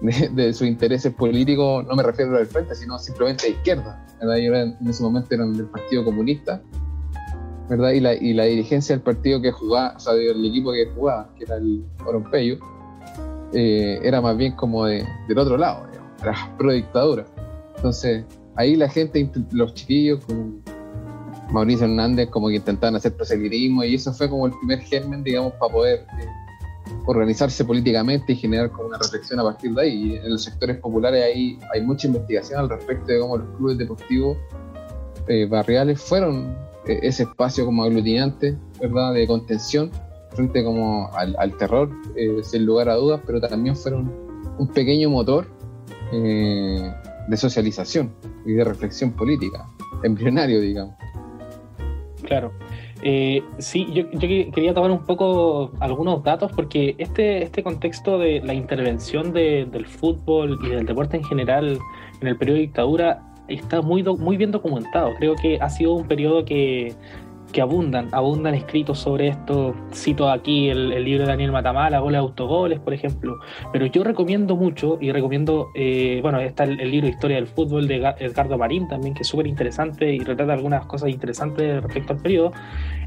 de, de sus intereses políticos, no me refiero al frente, sino simplemente a izquierda. ¿verdad? Eran- en ese momento eran del Partido Comunista, ¿verdad? Y la, y la dirigencia del partido que jugaba, o sea, del equipo que jugaba, que era el Orompeyo, eh, era más bien como de- del otro lado, digamos, era pro dictadura. Entonces, ahí la gente, los chiquillos, como Mauricio Hernández, como que intentaban hacer proselitismo, y eso fue como el primer germen, digamos, para poder eh, organizarse políticamente y generar como una reflexión a partir de ahí. Y en los sectores populares hay, hay mucha investigación al respecto de cómo los clubes deportivos eh, barriales fueron eh, ese espacio como aglutinante, ¿verdad?, de contención frente como al, terror, eh, sin lugar a dudas, pero también fueron un pequeño motor eh, de socialización y de reflexión política, embrionario, digamos. Claro. Eh, sí, yo, yo que- quería tomar un poco algunos datos porque este, este contexto de la intervención de- del fútbol y del deporte en general en el periodo de dictadura está muy, muy bien documentado. Creo que ha sido un periodo que, que abundan, abundan escritos sobre esto. Cito aquí el, libro de Daniel Matamala, Goles Autogoles, por ejemplo. Pero yo recomiendo mucho y recomiendo, eh, bueno, está el, el libro Historia del Fútbol de Ga- Edgardo Marín también, que es súper interesante y retrata algunas cosas interesantes respecto al periodo.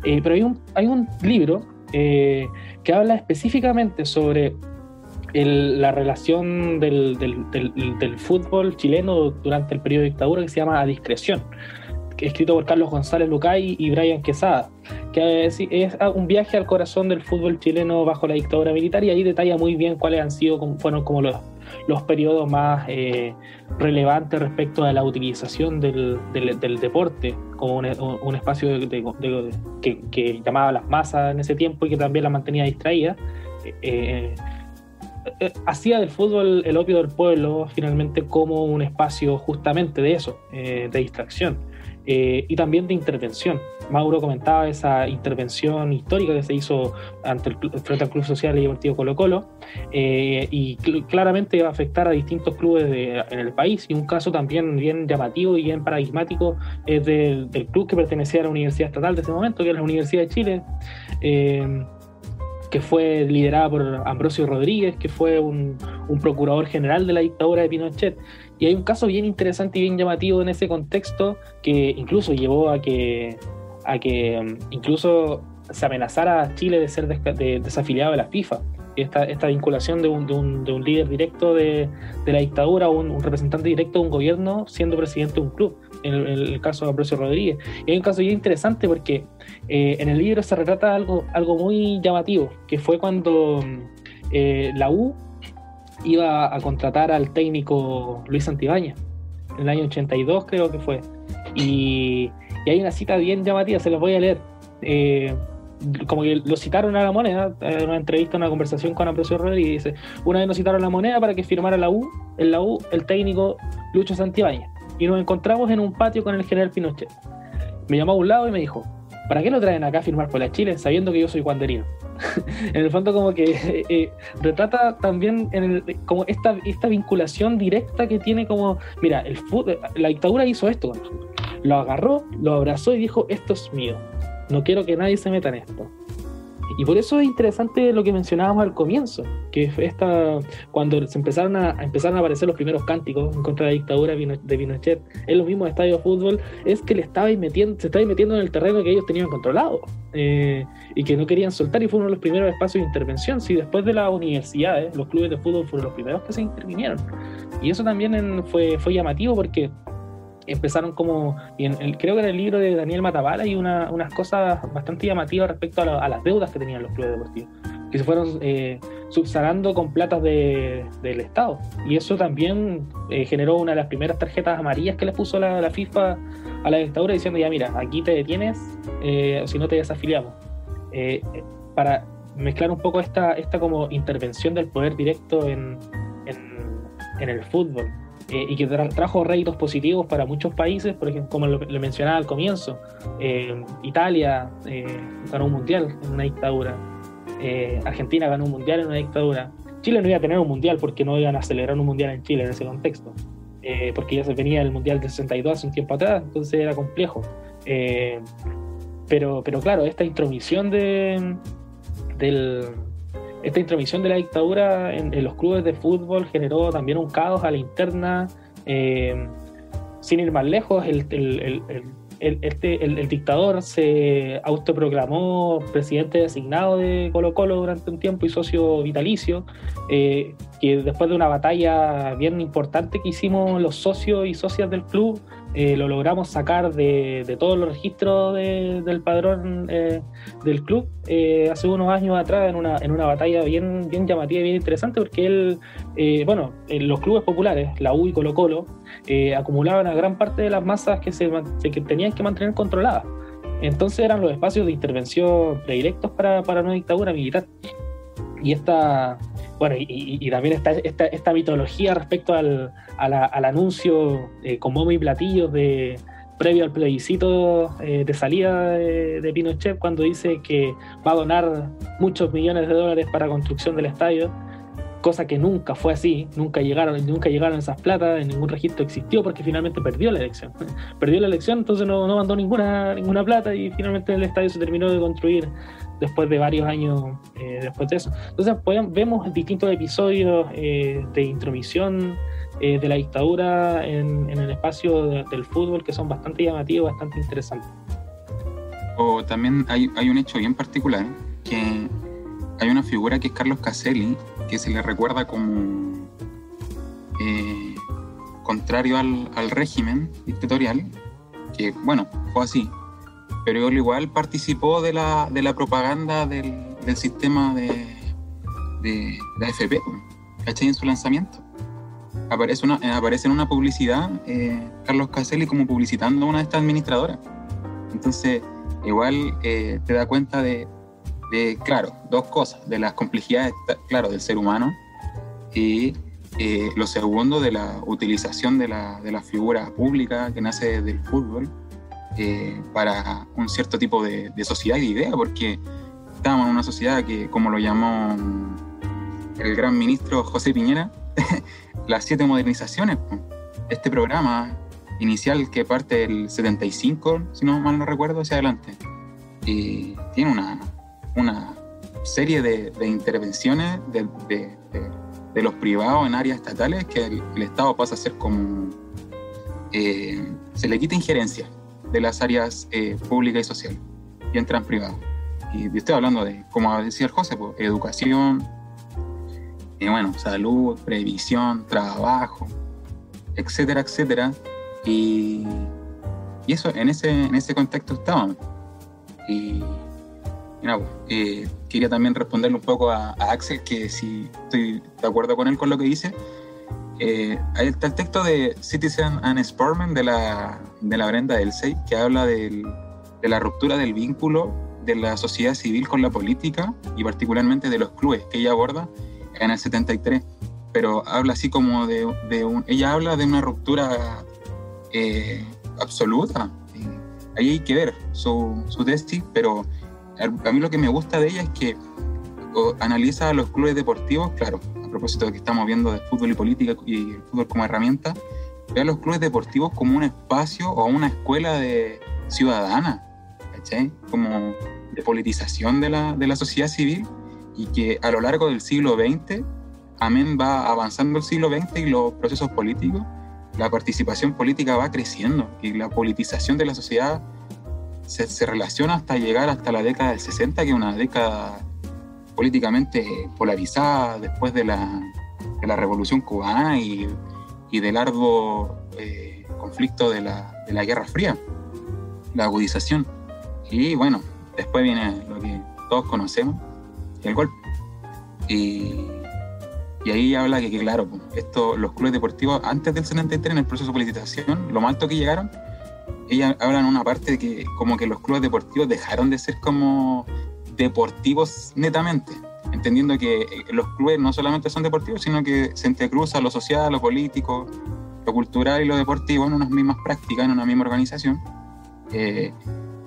Eh, pero hay un, hay un libro eh, que habla específicamente sobre la relación del, del- del- fútbol chileno durante el periodo de dictadura que se llama A Discreción, escrito por Carlos González Lucay y Brian Quesada, que es, es un viaje al corazón del fútbol chileno bajo la dictadura militar y ahí detalla muy bien cuáles han sido, fueron como los, los periodos más eh, relevantes respecto a la utilización del, del- deporte como un, espacio que, llamaba a las masas en ese tiempo y que también las mantenía distraídas. Eh, eh, hacía del fútbol el opio del pueblo finalmente como un espacio justamente de eso, eh, de distracción eh, y también de intervención. Mauro comentaba esa intervención histórica que se hizo ante el, frente al Club Social y Deportivo Colo Colo eh, y cl- claramente iba a afectar a distintos clubes de- en el país y un caso también bien llamativo y bien paradigmático es del, del club que pertenecía a la Universidad Estatal de ese momento, que es la Universidad de Chile. eh, que fue liderada por Ambrosio Rodríguez, que fue un, un procurador general de la dictadura de Pinochet. Y hay un caso bien interesante y bien llamativo en ese contexto que incluso llevó a que, a que mm, incluso se amenazara a Chile de ser de- desafiliado de la FIFA. Esta, vinculación de un, de un- de un líder directo de, de la dictadura, un, un representante directo de un gobierno siendo presidente de un club, en el, caso de Ambrosio Rodríguez. Y hay un caso bien interesante porque eh, en el libro se retrata algo, algo muy llamativo, que fue cuando eh, la U iba a contratar al técnico Luis Santibáñez, en el año 82 creo que fue. Y, y hay una cita bien llamativa, se las voy a leer. Eh, como que lo citaron a la moneda, en una entrevista, una conversación con Ambrosio Rodríguez, dice, una vez nos citaron a la moneda para que firmara la U, en la U, el técnico Lucho Santibáñez. Y nos encontramos en un patio con el general Pinochet. Me llamó a un lado y me dijo, ¿para qué lo traen acá a firmar por la Chile sabiendo que yo soy guanderino? [LAUGHS] en el fondo como que eh, eh, retrata también en como esta, esta vinculación directa que tiene como, mira, el la dictadura hizo esto. Lo agarró, lo abrazó y dijo, esto es mío. No quiero que nadie se meta en esto. Y por eso es interesante lo que mencionábamos al comienzo, que esta, cuando se empezaron a, empezaron a aparecer los primeros cánticos en contra de la dictadura de Pino- de Pinochet en los mismos estadios de fútbol, es que le metiendo, se estaba metiendo en el terreno que ellos tenían controlado eh, y que no querían soltar y fue uno de los primeros espacios de intervención. Si después de las universidades, los clubes de fútbol fueron los primeros que se intervinieron. Y eso también en- fue, fue llamativo porque empezaron como, y en el- creo que en el libro de Daniel Matabala hay una- unas cosas bastante llamativas respecto a, la- las deudas que tenían los clubes deportivos, que se fueron eh, subsanando con platas de- del Estado. Y eso también eh, generó una de las primeras tarjetas amarillas que le puso la, FIFA a la dictadura diciendo, ya mira, aquí te detienes, eh, si no te desafiliamos. Eh, para mezclar un poco esta, esta como intervención del poder directo en, en, en el fútbol eh, y que tra- trajo réditos positivos para muchos países, por ejemplo, como lo, lo mencionaba al comienzo, eh, Italia eh, ganó un mundial en una dictadura, eh, Argentina ganó un mundial en una dictadura, Chile no iba a tener un mundial porque no iban a celebrar un mundial en Chile en ese contexto, eh, porque ya se venía el mundial del 62 hace un tiempo atrás, entonces era complejo. Pero, pero claro, esta intromisión de, del, esta intromisión de la dictadura en, en los clubes de fútbol generó también un caos a la interna. eh, sin ir más lejos, el, el- el- este, el dictador se autoproclamó presidente designado de Colo Colo durante un tiempo y socio vitalicio, eh, que después de una batalla bien importante que hicimos los socios y socias del club eh, lo logramos sacar de, todos los registros de- del padrón eh, del club eh, hace unos años atrás en una, en una batalla bien, bien llamativa y bien interesante porque él, eh, bueno, en los clubes populares, la U y Colo Colo, acumulaban a gran parte de las masas que se que tenían que mantener controladas. Entonces eran los espacios de intervención predilectos para, para una dictadura militar. Y esta, bueno, y, también esta, esta, esta mitología respecto al, al anuncio eh, con bombo y platillos de previo al plebiscito eh, de salida de, de Pinochet cuando dice que va a donar muchos millones de dólares para construcción del estadio, cosa que nunca fue así, nunca llegaron, nunca llegaron esas platas, ningún registro existió porque finalmente perdió la elección. [LAUGHS] Perdió la elección, entonces no, no mandó ninguna, ninguna plata y finalmente el estadio se terminó de construir después de varios años eh, después de eso. Entonces vemos distintos episodios eh, de intromisión eh, de la dictadura en, el espacio de- del fútbol que son bastante llamativos, bastante interesantes. O también hay, hay un hecho bien particular, que hay una figura que es Carlos Caselli, que se le recuerda como eh, contrario al, al régimen dictatorial, que bueno, fue así, pero él igual participó de la, de la propaganda del, del sistema de, de la AFP, ¿cachai? En su lanzamiento. Aparece, una, eh, aparece en una publicidad eh, Carlos Caselli como publicitando a una de estas administradoras. Entonces, igual eh, te da cuenta de, de, claro, dos cosas, de las complejidades, claro, del ser humano y eh, lo segundo, de la utilización de la, de la figura pública que nace del fútbol eh, para un cierto tipo de, de sociedad y de idea, porque estábamos en una sociedad que, como lo llamó el gran ministro José Piñera, [LAUGHS] las siete modernizaciones. Este programa inicial que parte del 75, si no mal no recuerdo, hacia adelante, y tiene una, una serie de, de intervenciones de- de- de los privados en áreas estatales que el, el Estado pasa a ser como... eh, se le quita injerencia de las áreas eh, públicas y sociales y entran privados. Y estoy hablando de, como decía el José, pues, educación, y bueno, salud, previsión, trabajo, etcétera, etcétera. Y, y eso, en ese, en ese contexto estábamos. Y, y pues, eh, quería también responderle un poco a, a Axel, que si estoy de acuerdo con él con lo que dice. Eh, ahí está el texto de Citizen and Sportman de la, de la Brenda Elsey, que habla del- de la ruptura del vínculo de la sociedad civil con la política y particularmente de los clubes que ella aborda en el 73. Pero habla así como de, de un... Ella habla de una ruptura eh, absoluta. Ahí hay que ver su, su tesis, pero a, mí lo que me gusta de ella es que analiza a los clubes deportivos, claro, propósito de que estamos viendo de fútbol y política y el fútbol como herramienta, ve a los clubes deportivos como un espacio o una escuela de ciudadana, ¿cachai? Como de politización de la, de la sociedad civil y que a lo largo del siglo XX, amén, va avanzando el siglo XX y los procesos políticos, la participación política va creciendo y la politización de la sociedad se, se relaciona hasta llegar hasta la década del 60, que es una década políticamente polarizada después de la, de la Revolución Cubana y, y del largo eh, conflicto de la, de la Guerra Fría, la agudización. Y bueno, después viene lo que todos conocemos, el golpe. Y, y ahí habla que, claro, esto, los clubes deportivos antes del 73, en el proceso de politización, lo más alto que llegaron, ella habla en una parte de que como que los clubes deportivos dejaron de ser como deportivos netamente, entendiendo que eh, los clubes no solamente son deportivos, sino que se entrecruza lo social, lo político, lo cultural y lo deportivo en unas mismas prácticas, en una misma organización. Eh,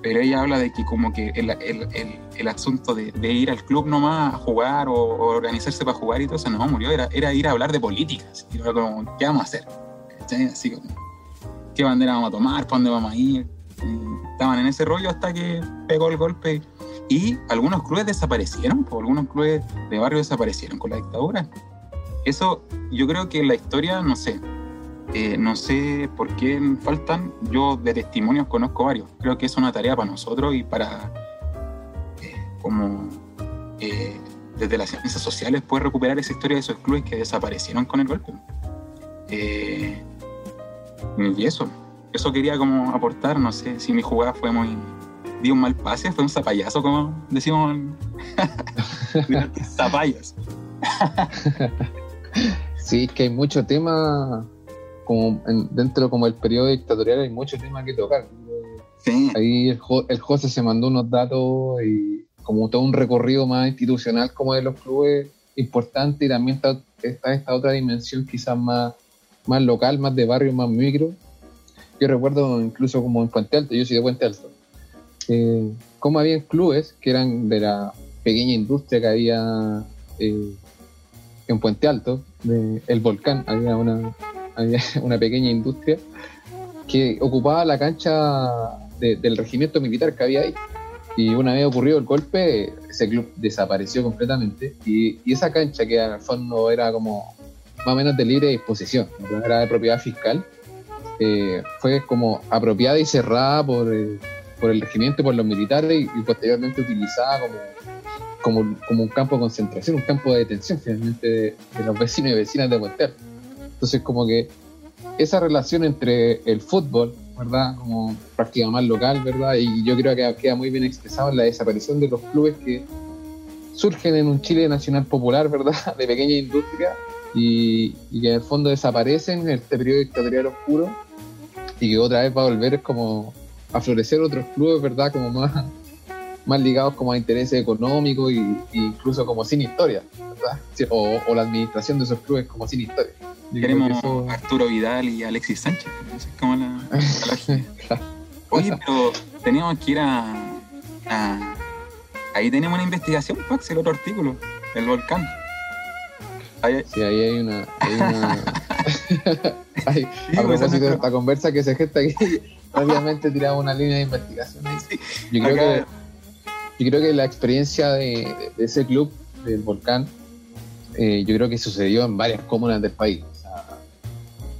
pero ella habla de que como que el, el, el, el asunto de, de, ir al club nomás a jugar o, o, organizarse para jugar y todo eso no murió, era, era ir a hablar de política, así, como, ¿qué vamos a hacer? Así como, ¿qué bandera vamos a tomar? ¿Para dónde vamos a ir? Y estaban en ese rollo hasta que pegó el golpe y algunos clubes desaparecieron, pues, algunos clubes de barrio desaparecieron con la dictadura. Eso yo creo que la historia, no sé, eh, no sé por qué faltan, yo de testimonios conozco varios, creo que es una tarea para nosotros y para, eh, como eh, desde las ciencias sociales, poder recuperar esa historia de esos clubes que desaparecieron con el golpe. Y eso, eso quería como aportar, no sé si mi jugada fue muy... Dio un mal pase, fue un zapallazo, como decimos en... [LAUGHS] Zapallas. [LAUGHS] Sí, es que hay mucho tema, como en- dentro como el periodo dictatorial hay mucho tema que tocar. Sí, Ahí el José se mandó unos datos y como todo un recorrido más institucional como de los clubes importante y también está, está esta otra dimensión quizás más, más local, más de barrio, más micro. Yo recuerdo incluso como en Puente Alto, yo soy de Puente Alto, eh, como había clubes que eran de la pequeña industria que había eh, en Puente Alto, de El Volcán, había una, [LAUGHS] había una pequeña industria que ocupaba la cancha de- del regimiento militar que había ahí. Y una vez ocurrido el golpe, ese club desapareció completamente. Y, esa cancha, que el fondo era como más o menos de libre disposición, era de propiedad fiscal, eh, fue como apropiada y cerrada por, eh, por el regimiento por los militares y, posteriormente utilizada como, como, un campo de concentración, un campo de detención finalmente de, los vecinos y vecinas de Puente. Entonces como que esa relación entre el fútbol, ¿verdad? Como práctica más local, ¿verdad? Y yo creo que queda muy bien expresado en la desaparición de los clubes que surgen en un Chile nacional popular, ¿verdad? [LAUGHS] De pequeña industria y, y que en el fondo desaparecen en este periodo dictatorial oscuro y que otra vez va a volver como a florecer otros clubes, ¿verdad? Como más, más ligados como a intereses económicos y, y incluso como sin historia, ¿verdad? O, o la administración de esos clubes como sin historia. Yo creo queremos que eso- a Arturo Vidal y Alexis Sánchez. Como la, [LAUGHS] la lógica. Oye, pero teníamos que ir a, a- Ahí tenemos una investigación, Pax, el otro artículo, el volcán. Ahí- Sí, ahí hay una. Hay una [LAUGHS] [LAUGHS] Sí, a propósito de esta conversa que se gesta aquí, [LAUGHS] obviamente tiramos una línea de investigación ahí. Yo creo, acá- que, yo creo que la experiencia de, de ese club, del volcán, eh, yo creo que sucedió en varias comunas del país. O sea,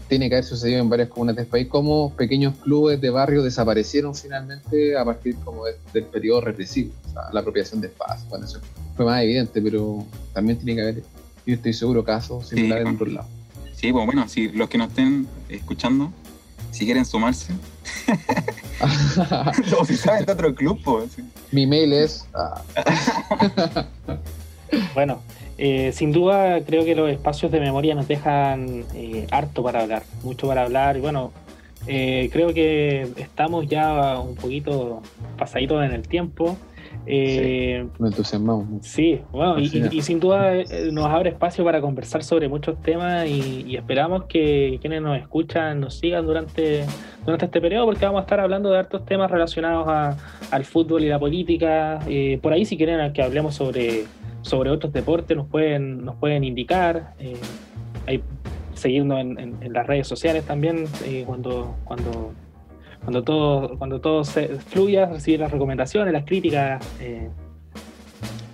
tiene que haber sucedido en varias comunas del país, como pequeños clubes de barrio desaparecieron finalmente a partir como de- del periodo represivo, o sea, la apropiación de espacio. Bueno, eso fue más evidente, pero también tiene que haber, yo estoy seguro, casos similares en otros lados. Sí, pues bueno, si los que nos estén escuchando, si quieren sumarse, [LAUGHS] o si saben de otro club, pues. sí. Mi mail es. ah, [LAUGHS] Bueno, eh, sin duda creo que los espacios de memoria nos dejan eh, harto para hablar, mucho para hablar y bueno, eh, creo que estamos ya un poquito pasaditos en el tiempo. Eh, nos entusiasmamos mucho. Sí, bueno, y, sin duda eh, nos abre espacio para conversar sobre muchos temas y, y esperamos que quienes nos escuchan nos sigan durante, durante este periodo porque vamos a estar hablando de hartos temas relacionados a- al fútbol y la política. Eh, por ahí si quieren que hablemos sobre, sobre otros deportes nos pueden, nos pueden indicar. Eh, seguirnos en, en- en las redes sociales también eh, cuando, cuando, cuando todo, cuando todo se fluya, recibir las recomendaciones, las críticas. eh,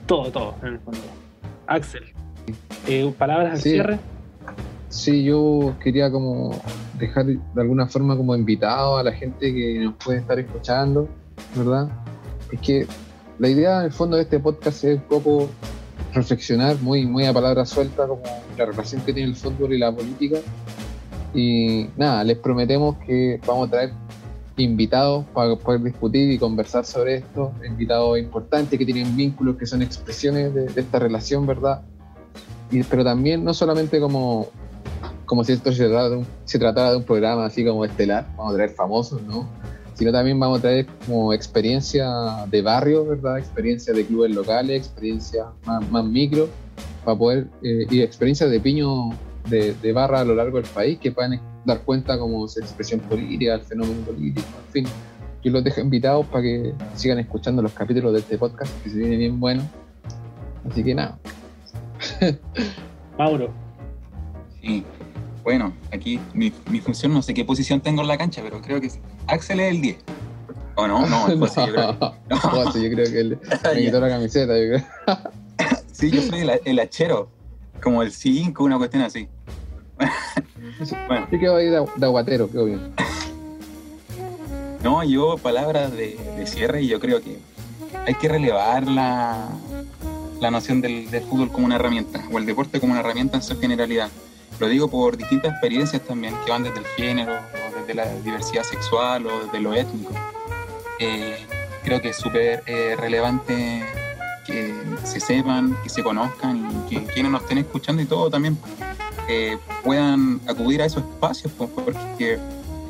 todo, todo, en el fondo. Axel, eh, palabras al Sí. cierre. Sí, yo quería como dejar de alguna forma como invitado a la gente que nos puede estar escuchando, ¿verdad? Es que la idea en el fondo de este podcast es un poco reflexionar muy, muy a palabra suelta como la relación que tiene el fútbol y la política. Y nada, les prometemos que vamos a traer invitados para poder discutir y conversar sobre esto, invitados importantes que tienen vínculos, que son expresiones de, de esta relación, ¿verdad? Y, pero también no solamente como como si esto se tratara, de un, se tratara de un programa así como estelar, vamos a traer famosos, ¿no? Sino también vamos a traer como experiencia de barrio, ¿verdad? Experiencia de clubes locales, experiencia más, más micro, para poder, eh, y experiencia de piño de, de barra a lo largo del país que puedan dar cuenta como su expresión política, el fenómeno político, en fin. Yo los dejo invitados para que sigan escuchando los capítulos de este podcast, que se viene bien bueno. Así que nada, [LAUGHS] Mauro, Sí. Bueno, aquí mi, mi función, no sé qué posición tengo en la cancha, pero creo que Axel es el 10. ¿O no? No, el José, yo creo. No, José, yo creo que él me quitó la camiseta. Yo creo. [LAUGHS] Sí, yo soy el, el hachero, como el 5, una cuestión así. [LAUGHS] bueno, Yo quedo ahí de, de aguatero, quedó bien. no, yo palabras de, de cierre y yo creo que hay que relevar la, la noción del, del fútbol como una herramienta, o el deporte como una herramienta en su generalidad. Lo digo por distintas experiencias también, que van desde el género, o desde de la diversidad sexual o de lo étnico. Eh, creo que es súper eh, relevante que se sepan, que se conozcan y que quienes nos estén escuchando y todo también eh, puedan acudir a esos espacios, pues, porque,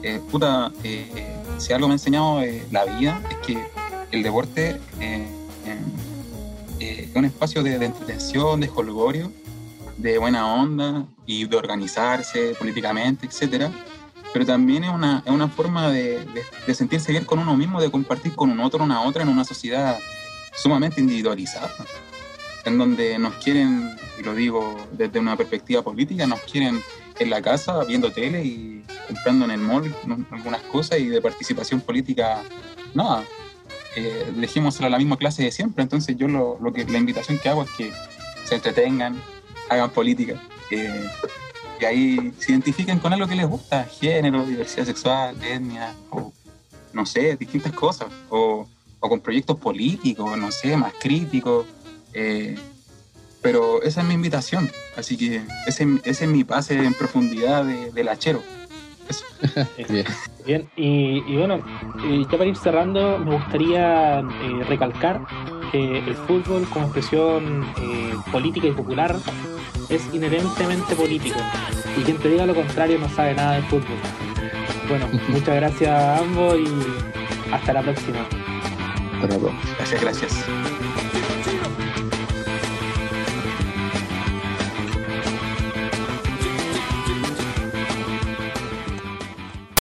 eh, puta, eh, si algo me ha enseñado eh, la vida es que el deporte eh, eh, es un espacio de, de entretención, de jolgorio, de buena onda y de organizarse políticamente, etcétera. Pero también es una, es una forma de, de- de sentirse bien con uno mismo, de compartir con un otro, una otra en una sociedad sumamente individualizada, en donde nos quieren, y lo digo desde una perspectiva política, nos quieren en la casa viendo tele y comprando en el mall algunas cosas y de participación política, nada. Eh, dejémosela a la misma clase de siempre. Entonces yo lo, lo que la invitación que hago es que se entretengan, hagan política. eh, y ahí se identifiquen con algo que les gusta, género, diversidad sexual, etnia, o no sé, distintas cosas, o, o con proyectos políticos, no sé, más críticos. eh, pero esa es mi invitación, así que ese, ese es mi pase en profundidad de, del hachero. Eso. [LAUGHS] Bien. Bien, y, y bueno, eh, ya para ir cerrando, me gustaría eh, recalcar que el fútbol como expresión eh, política y popular es inherentemente político. Y quien te diga lo contrario no sabe nada de fútbol. Bueno, [LAUGHS] muchas gracias a ambos y hasta la próxima. Hasta próxima. Gracias, gracias.